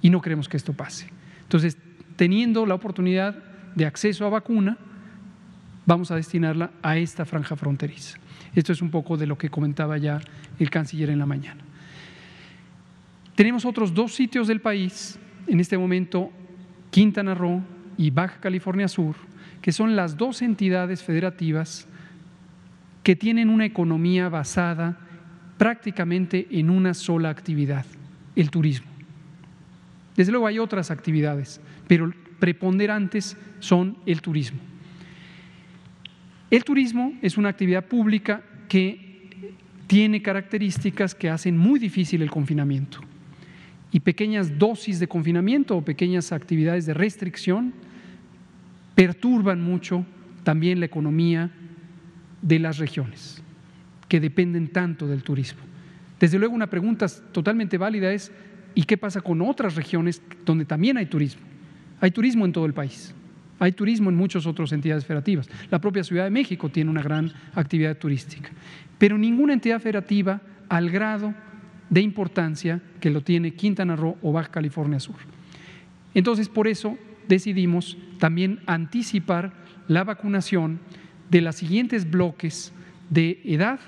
Y no queremos que esto pase. Entonces, teniendo la oportunidad de acceso a vacuna, vamos a destinarla a esta franja fronteriza. Esto es un poco de lo que comentaba ya el canciller en la mañana. Tenemos otros dos sitios del país, en este momento Quintana Roo y Baja California Sur, que son las dos entidades federativas que tienen una economía basada prácticamente en una sola actividad, el turismo. Desde luego hay otras actividades, pero preponderantes son el turismo. El turismo es una actividad pública que tiene características que hacen muy difícil el confinamiento y pequeñas dosis de confinamiento o pequeñas actividades de restricción perturban mucho también la economía de las regiones que dependen tanto del turismo. Desde luego una pregunta totalmente válida es, ¿y qué pasa con otras regiones donde también hay turismo? Hay turismo en todo el país, hay turismo en muchas otras entidades federativas. La propia Ciudad de México tiene una gran actividad turística, pero ninguna entidad federativa al grado de importancia que lo tiene Quintana Roo o Baja California Sur. Entonces, por eso decidimos también anticipar la vacunación de los siguientes bloques de edad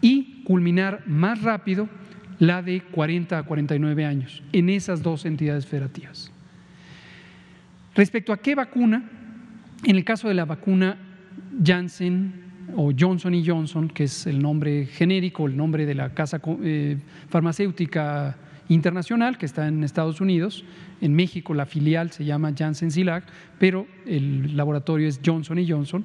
y culminar más rápido la de 40 a 49 años en esas dos entidades federativas. Respecto a qué vacuna, en el caso de la vacuna Janssen o Johnson y Johnson, que es el nombre genérico, el nombre de la casa eh, farmacéutica internacional que está en Estados Unidos. En México la filial se llama Janssen Silag, pero el laboratorio es Johnson y Johnson.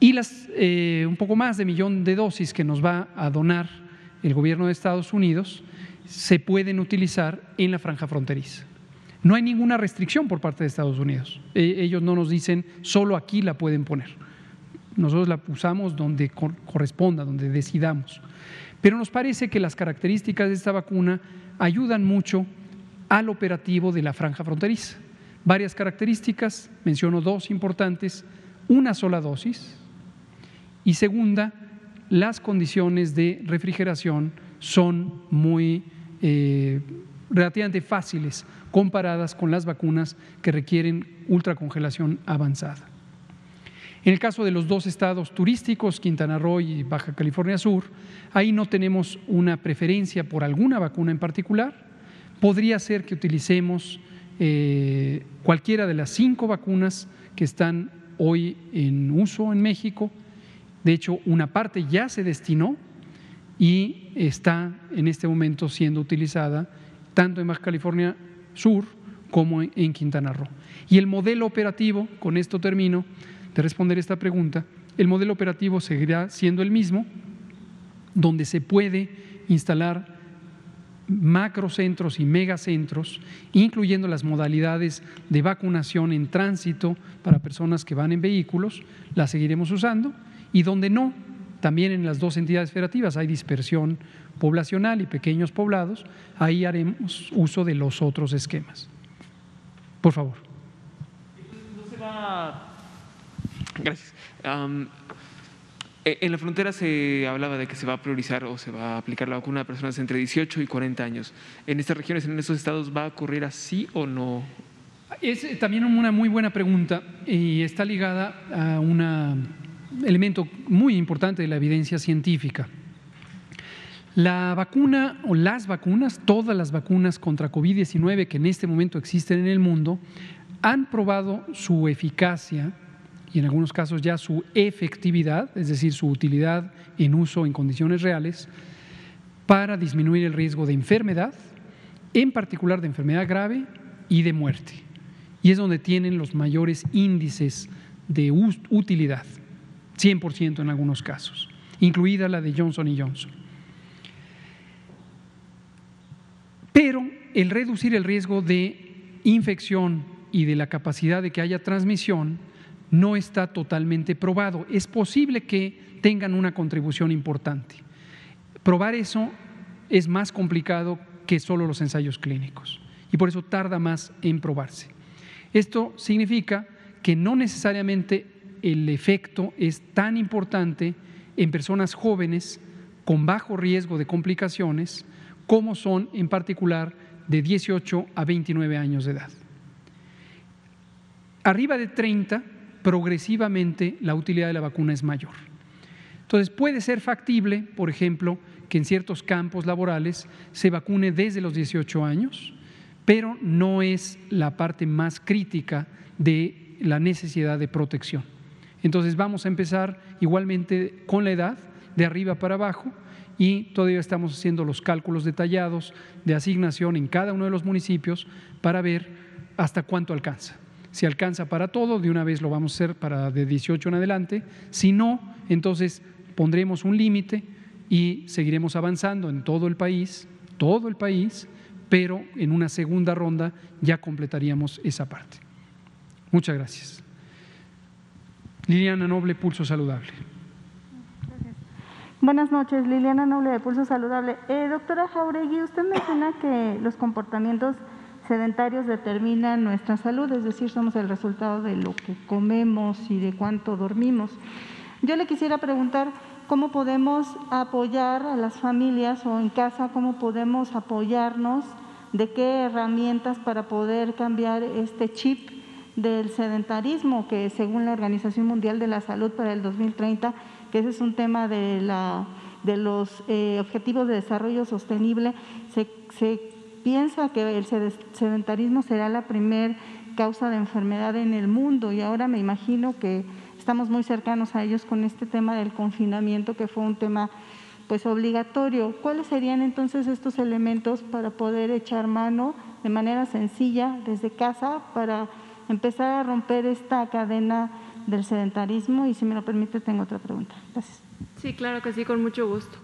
Y las eh, un poco más de millón de dosis que nos va a donar el gobierno de Estados Unidos se pueden utilizar en la franja fronteriza. No hay ninguna restricción por parte de Estados Unidos. E, ellos no nos dicen solo aquí la pueden poner. Nosotros la usamos donde corresponda, donde decidamos. Pero nos parece que las características de esta vacuna ayudan mucho al operativo de la franja fronteriza, Varias características, menciono dos importantes, una sola dosis y segunda, las condiciones de refrigeración son muy eh, relativamente fáciles comparadas con las vacunas que requieren ultracongelación avanzada. En el caso de los dos estados turísticos, Quintana Roo y Baja California Sur, ahí no tenemos una preferencia por alguna vacuna en particular. Podría ser que utilicemos eh, cualquiera de las cinco vacunas que están hoy en uso en México. De hecho, una parte ya se destinó y está en este momento siendo utilizada tanto en Baja California Sur como en Quintana Roo. Y el modelo operativo, con esto termino de responder esta pregunta, el modelo operativo seguirá siendo el mismo, donde se puede instalar macrocentros y megacentros, incluyendo las modalidades de vacunación en tránsito para personas que van en vehículos, las seguiremos usando, y donde no, también en las dos entidades federativas hay dispersión poblacional y pequeños poblados, ahí haremos uso de los otros esquemas. Por favor. Gracias. E, en la frontera se hablaba de que se va a priorizar o se va a aplicar la vacuna a personas entre 18 y 40 años. ¿En estas regiones, en estos estados, va a ocurrir así o no? Es también una muy buena pregunta y está ligada a un elemento muy importante de la evidencia científica. La vacuna o las vacunas, todas las vacunas contra COVID-19 que en este momento existen en el mundo, han probado su eficacia y en algunos casos ya su efectividad, es decir, su utilidad en uso en condiciones reales, para disminuir el riesgo de enfermedad, en particular de enfermedad grave y de muerte. Y es donde tienen los mayores índices de utilidad, 100% en algunos casos, incluida la de Johnson Johnson. Pero el reducir el riesgo de infección y de la capacidad de que haya transmisión no está totalmente probado. Es posible que tengan una contribución importante. Probar eso es más complicado que solo los ensayos clínicos y por eso tarda más en probarse. Esto significa que no necesariamente el efecto es tan importante en personas jóvenes con bajo riesgo de complicaciones como son en particular de 18 a 29 años de edad. Arriba de 30, progresivamente la utilidad de la vacuna es mayor. Entonces puede ser factible, por ejemplo, que en ciertos campos laborales se vacune desde los 18 años, pero no es la parte más crítica de la necesidad de protección. Entonces vamos a empezar igualmente con la edad, de arriba para abajo, y todavía estamos haciendo los cálculos detallados de asignación en cada uno de los municipios para ver hasta cuánto alcanza. Si alcanza para todo, de una vez lo vamos a hacer para de 18 en adelante. Si no, entonces pondremos un límite y seguiremos avanzando en todo el país, todo el país, pero en una segunda ronda ya completaríamos esa parte. Muchas gracias. Liliana Noble, Pulso Saludable. Buenas noches, Liliana Noble de Pulso Saludable. Eh, doctora Jauregui, usted menciona que los comportamientos sedentarios determinan nuestra salud, es decir, somos el resultado de lo que comemos y de cuánto dormimos. Yo le quisiera preguntar cómo podemos apoyar a las familias o en casa, cómo podemos apoyarnos, de qué herramientas para poder cambiar este chip del sedentarismo, que según la Organización Mundial de la Salud para el 2030 que ese es un tema de, la, de los eh, objetivos de desarrollo sostenible, se, se piensa que el sedentarismo será la primer causa de enfermedad en el mundo y ahora me imagino que estamos muy cercanos a ellos con este tema del confinamiento que fue un tema pues obligatorio. ¿Cuáles serían entonces estos elementos para poder echar mano de manera sencilla desde casa para empezar a romper esta cadena del sedentarismo y si me lo permite tengo otra pregunta. Gracias. Sí, claro que sí, con mucho gusto.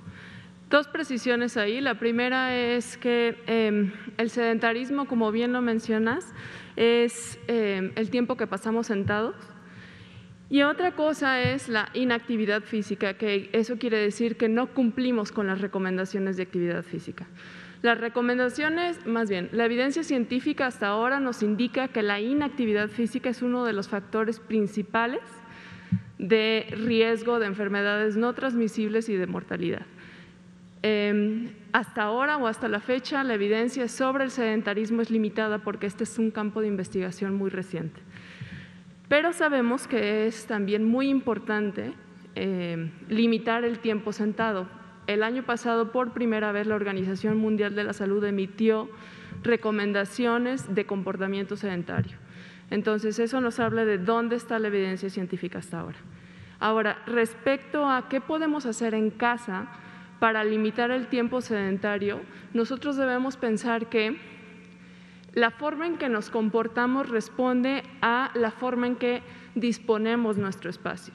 Dos precisiones ahí. La primera es que em, el sedentarismo, como bien lo mencionas, es em, el tiempo que pasamos sentados. Y otra cosa es la inactividad física, que eso quiere decir que no cumplimos con las recomendaciones de actividad física. Las recomendaciones, más bien, la evidencia científica hasta ahora nos indica que la inactividad física es uno de los factores principales de riesgo de enfermedades no transmisibles y de mortalidad. Em, hasta ahora o hasta la fecha, la evidencia sobre el sedentarismo es limitada porque este es un campo de investigación muy reciente. Pero sabemos que es también muy importante em, limitar el tiempo sentado el año pasado, por primera vez, la Organización Mundial de la Salud emitió recomendaciones de comportamiento sedentario. Entonces, eso nos habla de dónde está la evidencia científica hasta ahora. Ahora, respecto a qué podemos hacer en casa para limitar el tiempo sedentario, nosotros debemos pensar que la forma en que nos comportamos responde a la forma en que disponemos nuestro espacio.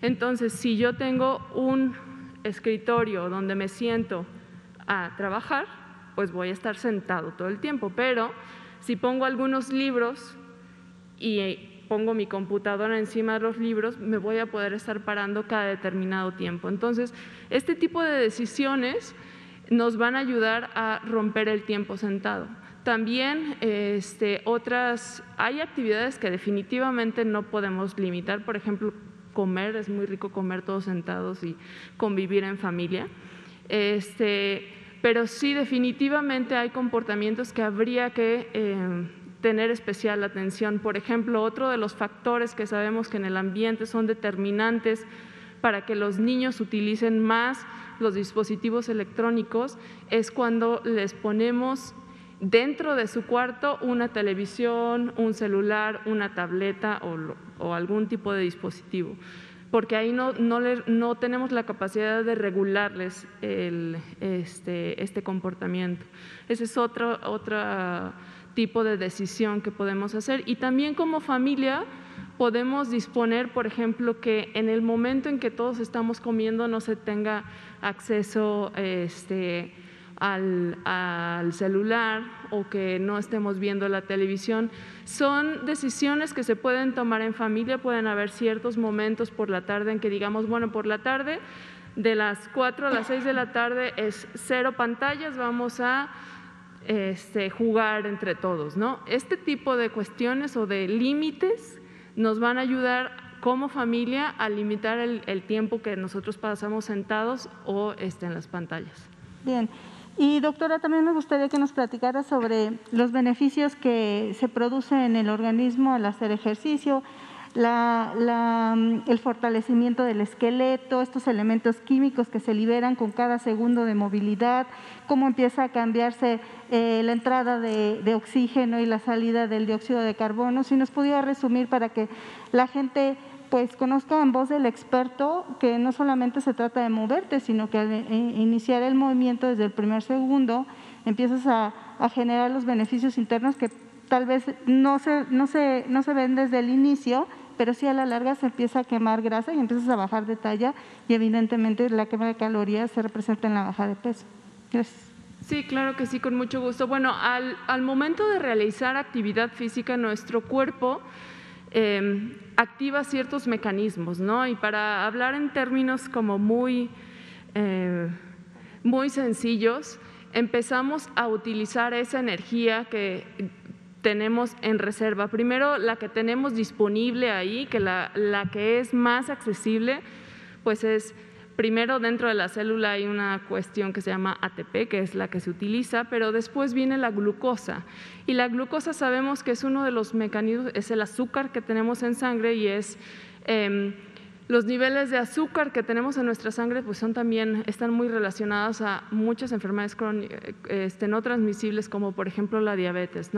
Entonces, si yo tengo un escritorio donde me siento a trabajar, pues voy a estar sentado todo el tiempo. Pero si pongo algunos libros y pongo mi computadora encima de los libros, me voy a poder estar parando cada determinado tiempo. Entonces, este tipo de decisiones nos van a ayudar a romper el tiempo sentado. También este, otras, hay actividades que definitivamente no podemos limitar, por ejemplo, comer, es muy rico comer todos sentados y convivir en familia. Este, pero sí, definitivamente hay comportamientos que habría que eh, tener especial atención. Por ejemplo, otro de los factores que sabemos que en el ambiente son determinantes para que los niños utilicen más los dispositivos electrónicos es cuando les ponemos dentro de su cuarto una televisión, un celular, una tableta o, algún tipo de dispositivo, porque ahí no, no, tenemos la capacidad de regularles este, este, comportamiento. Ese es otro, otro tipo de decisión que podemos hacer. Y también como familia podemos disponer, por ejemplo, que en el momento en que todos estamos comiendo no se tenga acceso este, al, celular o que no estemos viendo la televisión. Son decisiones que se pueden tomar en familia, pueden haber ciertos momentos por la tarde en que digamos, bueno, por la tarde, de las 4 a las 6 de la tarde es cero pantallas, vamos a este, jugar entre todos. ¿no? Este tipo de cuestiones o de límites nos van a ayudar como familia a limitar el, tiempo que nosotros pasamos sentados o este, en las pantallas. Bien, y doctora, también me gustaría que nos platicara sobre los beneficios que se producen en el organismo al hacer ejercicio, mm, el fortalecimiento del esqueleto, estos elementos químicos que se liberan con cada segundo de movilidad, cómo empieza a cambiarse eh, la entrada de, oxígeno y la salida del dióxido de carbono. Si nos pudiera resumir para que la gente pues conozca en voz del experto que no solamente se trata de moverte, sino que al iniciar el movimiento desde el primer segundo empiezas a, generar los beneficios internos que tal vez no se, no, se, no se ven desde el inicio, pero sí a la larga se empieza a quemar grasa y empiezas a bajar de talla y evidentemente la quema de calorías se representa en la baja de peso. Gracias. Sí, claro que sí, con mucho gusto. Bueno, al, al momento de realizar actividad física, nuestro cuerpo Em, activa ciertos mecanismos, ¿no? Y para hablar en términos como muy, eh, muy sencillos, empezamos a utilizar esa energía que tenemos en reserva. Primero, la que tenemos disponible ahí, que la, la que es más accesible, pues es Primero, dentro de la célula hay una cuestión que se llama ATP, que es la que se utiliza, pero después viene la glucosa. Y la glucosa sabemos que es uno de los mecanismos, es el azúcar que tenemos en sangre y es... Em, los niveles de azúcar que tenemos en nuestra sangre pues son también, están muy relacionados a muchas enfermedades este, no transmisibles como por ejemplo la diabetes.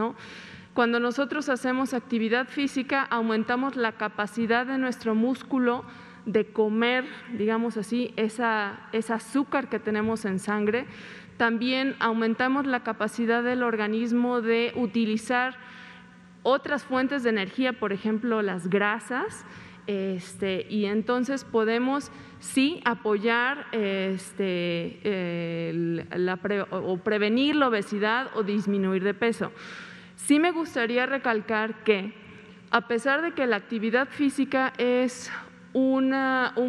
Cuando nosotros hacemos actividad física aumentamos la capacidad de nuestro músculo de comer, digamos así, esa, ese azúcar que tenemos en sangre. También aumentamos la capacidad del organismo de utilizar otras fuentes de energía, por ejemplo, las grasas, este, y entonces podemos sí apoyar este, o prevenir la obesidad o disminuir de peso. Sí me gustaría recalcar que a pesar de que la actividad física es un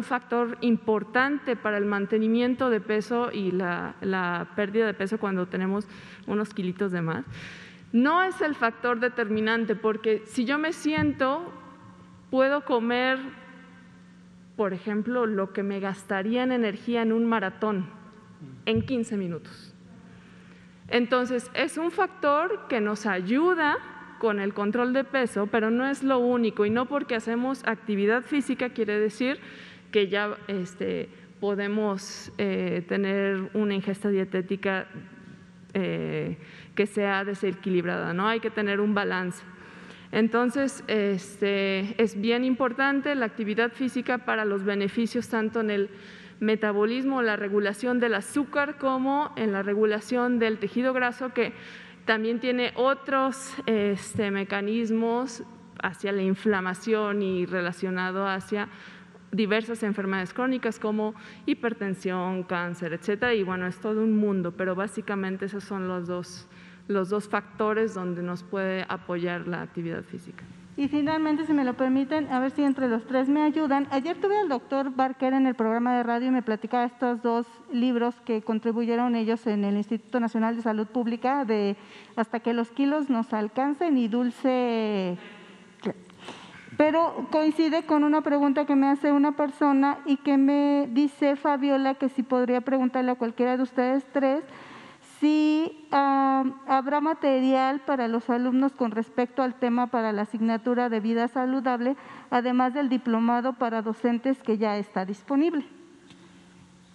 factor importante para el mantenimiento de peso y la, la pérdida de peso cuando tenemos unos kilitos de más. No es el factor determinante porque si yo me siento, puedo comer, por ejemplo, lo que me gastaría en energía en un maratón en 15 minutos. Entonces, es un factor que nos ayuda con el control de peso, pero no es lo único y no porque hacemos actividad física quiere decir que ya este, podemos eh, tener una ingesta dietética eh, que sea desequilibrada, ¿no? Hay que tener un balance. Entonces, este, es bien importante la actividad física para los beneficios tanto en el metabolismo, la regulación del azúcar, como en la regulación del tejido graso, que también tiene otros este, mecanismos hacia la inflamación y relacionado hacia diversas enfermedades crónicas como hipertensión, cáncer, etcétera. Y bueno, es todo un mundo, pero básicamente esos son los dos, los dos factores donde nos puede apoyar la actividad física. Y finalmente, si me lo permiten, a ver si entre los tres me ayudan. Ayer tuve al doctor Barker en el programa de radio y me platicaba estos dos libros que contribuyeron ellos en el Instituto Nacional de Salud Pública de Hasta que los kilos nos alcancen y Dulce. Pero coincide con una pregunta que me hace una persona y que me dice Fabiola que si podría preguntarle a cualquiera de ustedes tres si habrá material para los alumnos con respecto al tema para la asignatura de vida saludable, además del diplomado para docentes que ya está disponible.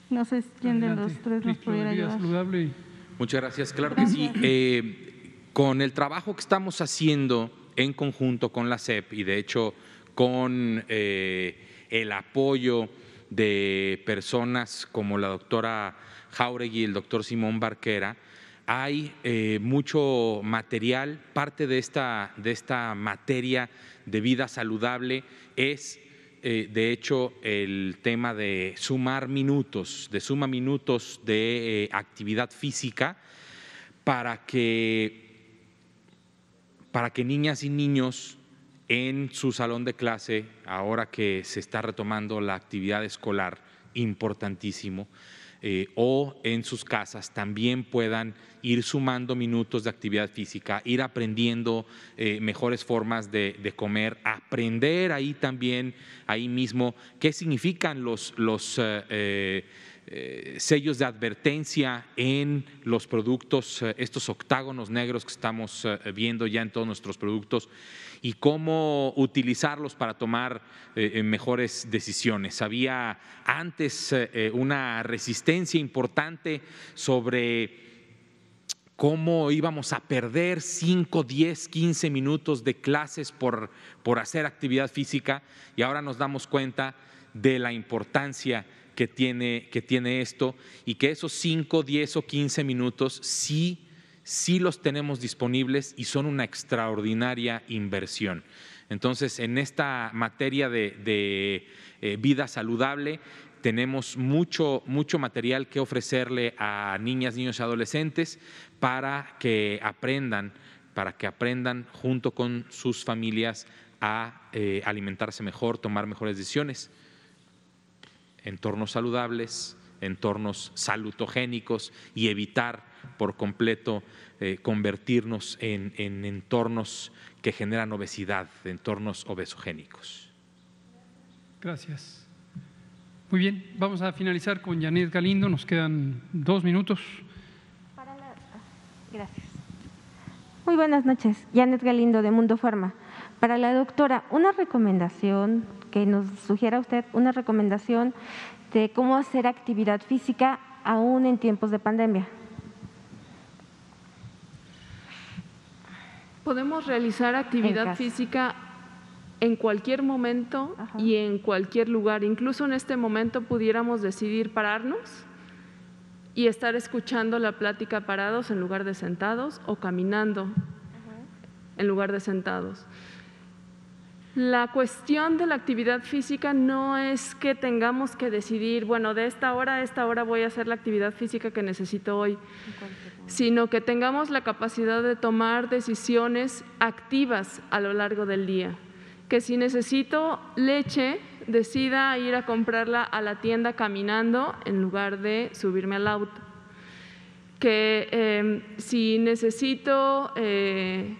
No sé quién de los tres nos pudiera ayudar. Muchas gracias. Claro que sí. Eh, con el trabajo que estamos haciendo en conjunto con la SEP y de hecho con eh, el apoyo de personas como la doctora Jauregui y el doctor Simón Barquera, hay eh, mucho material, parte de esta, de esta materia de vida saludable es eh, de hecho el tema de sumar minutos, de suma minutos de eh, actividad física para que, para que niñas y niños en su salón de clase, ahora que se está retomando la actividad escolar, importantísimo, eh, o en sus casas también puedan ir sumando minutos de actividad física, ir aprendiendo eh, mejores formas de, comer, aprender ahí también, ahí mismo, qué significan los, los eh, sellos de advertencia en los productos, estos octágonos negros que estamos viendo ya en todos nuestros productos y cómo utilizarlos para tomar eh, eh, mejores decisiones. Había antes eh, una resistencia importante sobre cómo íbamos a perder 5, 10, 15 minutos de clases por, por hacer actividad física y ahora nos damos cuenta de la importancia que tiene, que tiene esto y que esos 5, 10 o 15 minutos sí sí los tenemos disponibles y son una extraordinaria inversión. Entonces, en esta materia de, eh, vida saludable, tenemos mucho, mucho material que ofrecerle a niñas, niños y adolescentes para que aprendan, para que aprendan junto con sus familias a eh, alimentarse mejor, tomar mejores decisiones. Entornos saludables, entornos salutogénicos y evitar por completo eh, convertirnos en, entornos que generan obesidad, entornos obesogénicos. Gracias. Muy bien, vamos a finalizar con Janet Galindo, nos quedan dos minutos. Gracias. Muy buenas noches, Janet Galindo de Mundo Farma. Para la doctora, una recomendación que nos sugiera usted, una recomendación de cómo hacer actividad física aún en tiempos de pandemia. Podemos realizar actividad física en cualquier momento y en cualquier lugar. Incluso en este momento pudiéramos decidir pararnos y estar escuchando la plática parados en lugar de sentados o caminando en lugar de sentados. La cuestión de la actividad física no es que tengamos que decidir, bueno, de esta hora a esta hora voy a hacer la actividad física que necesito hoy, sino que tengamos la capacidad de tomar decisiones activas a lo largo del día que si necesito leche, decida ir a comprarla a la tienda caminando en lugar de subirme al auto. Que em, si necesito eh,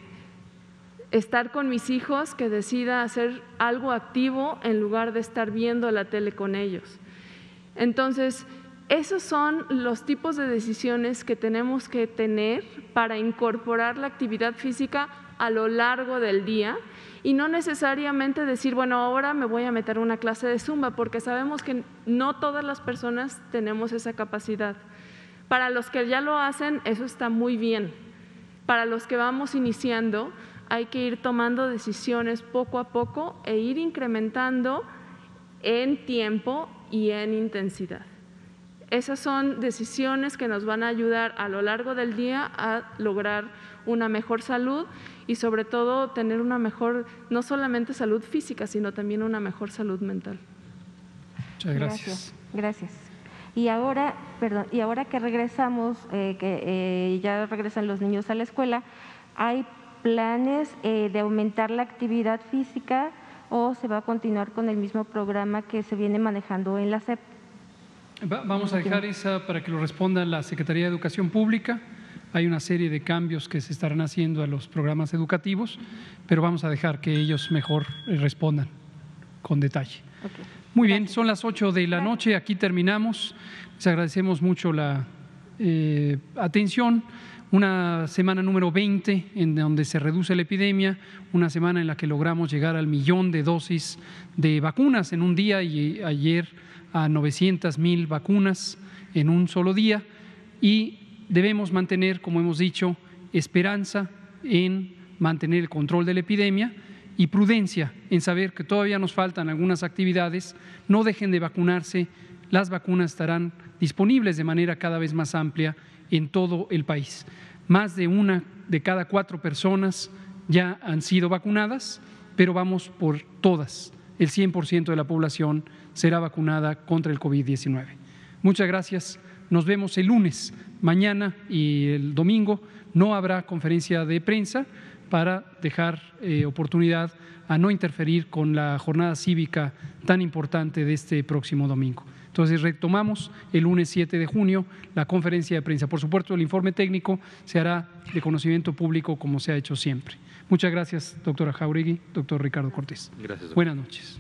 estar con mis hijos, que decida hacer algo activo en lugar de estar viendo la tele con ellos. Entonces, esos son los tipos de decisiones que tenemos que tener para incorporar la actividad física a lo largo del día y no necesariamente decir, bueno, ahora me voy a meter una clase de zumba, porque sabemos que no todas las personas tenemos esa capacidad. Para los que ya lo hacen, eso está muy bien. Para los que vamos iniciando, hay que ir tomando decisiones poco a poco e ir incrementando en tiempo y en intensidad. Esas son decisiones que nos van a ayudar a lo largo del día a lograr una mejor salud y sobre todo tener una mejor, no solamente salud física, sino también una mejor salud mental. Muchas gracias. Gracias. Y ahora, perdón, y ahora que regresamos, eh, que eh, ya regresan los niños a la escuela, ¿hay planes eh, de aumentar la actividad física o se va a continuar con el mismo programa que se viene manejando en la SEP? vamos a dejar esa para que lo responda la Secretaría de Educación Pública. Hay una serie de cambios que se estarán haciendo a los programas educativos, pero vamos a dejar que ellos mejor eh, respondan con detalle. Muy bien, son las 8 de la noche, aquí terminamos. Les agradecemos mucho la eh, atención. Una semana número 20 en donde se reduce la epidemia, una semana en la que logramos llegar al millón de dosis de vacunas en un día y ayer a 900 mil vacunas en un solo día. Y debemos mantener, como hemos dicho, esperanza en mantener el control de la epidemia y prudencia en saber que todavía nos faltan algunas actividades, no dejen de vacunarse, las vacunas estarán disponibles de manera cada vez más amplia en todo el país. Más de una de cada cuatro personas ya han sido vacunadas, pero vamos por todas. El 100% de la población será vacunada contra el COVID-19. Muchas gracias. Nos vemos el lunes, mañana y el domingo. No habrá conferencia de prensa para dejar eh, oportunidad a no interferir con la jornada cívica tan importante de este próximo domingo. Entonces retomamos el lunes 7 de junio la conferencia de prensa. Por supuesto, el informe técnico se hará de conocimiento público como se ha hecho siempre. Muchas gracias, doctora Jauregui, doctor Ricardo Cortés. Gracias. Buenas noches.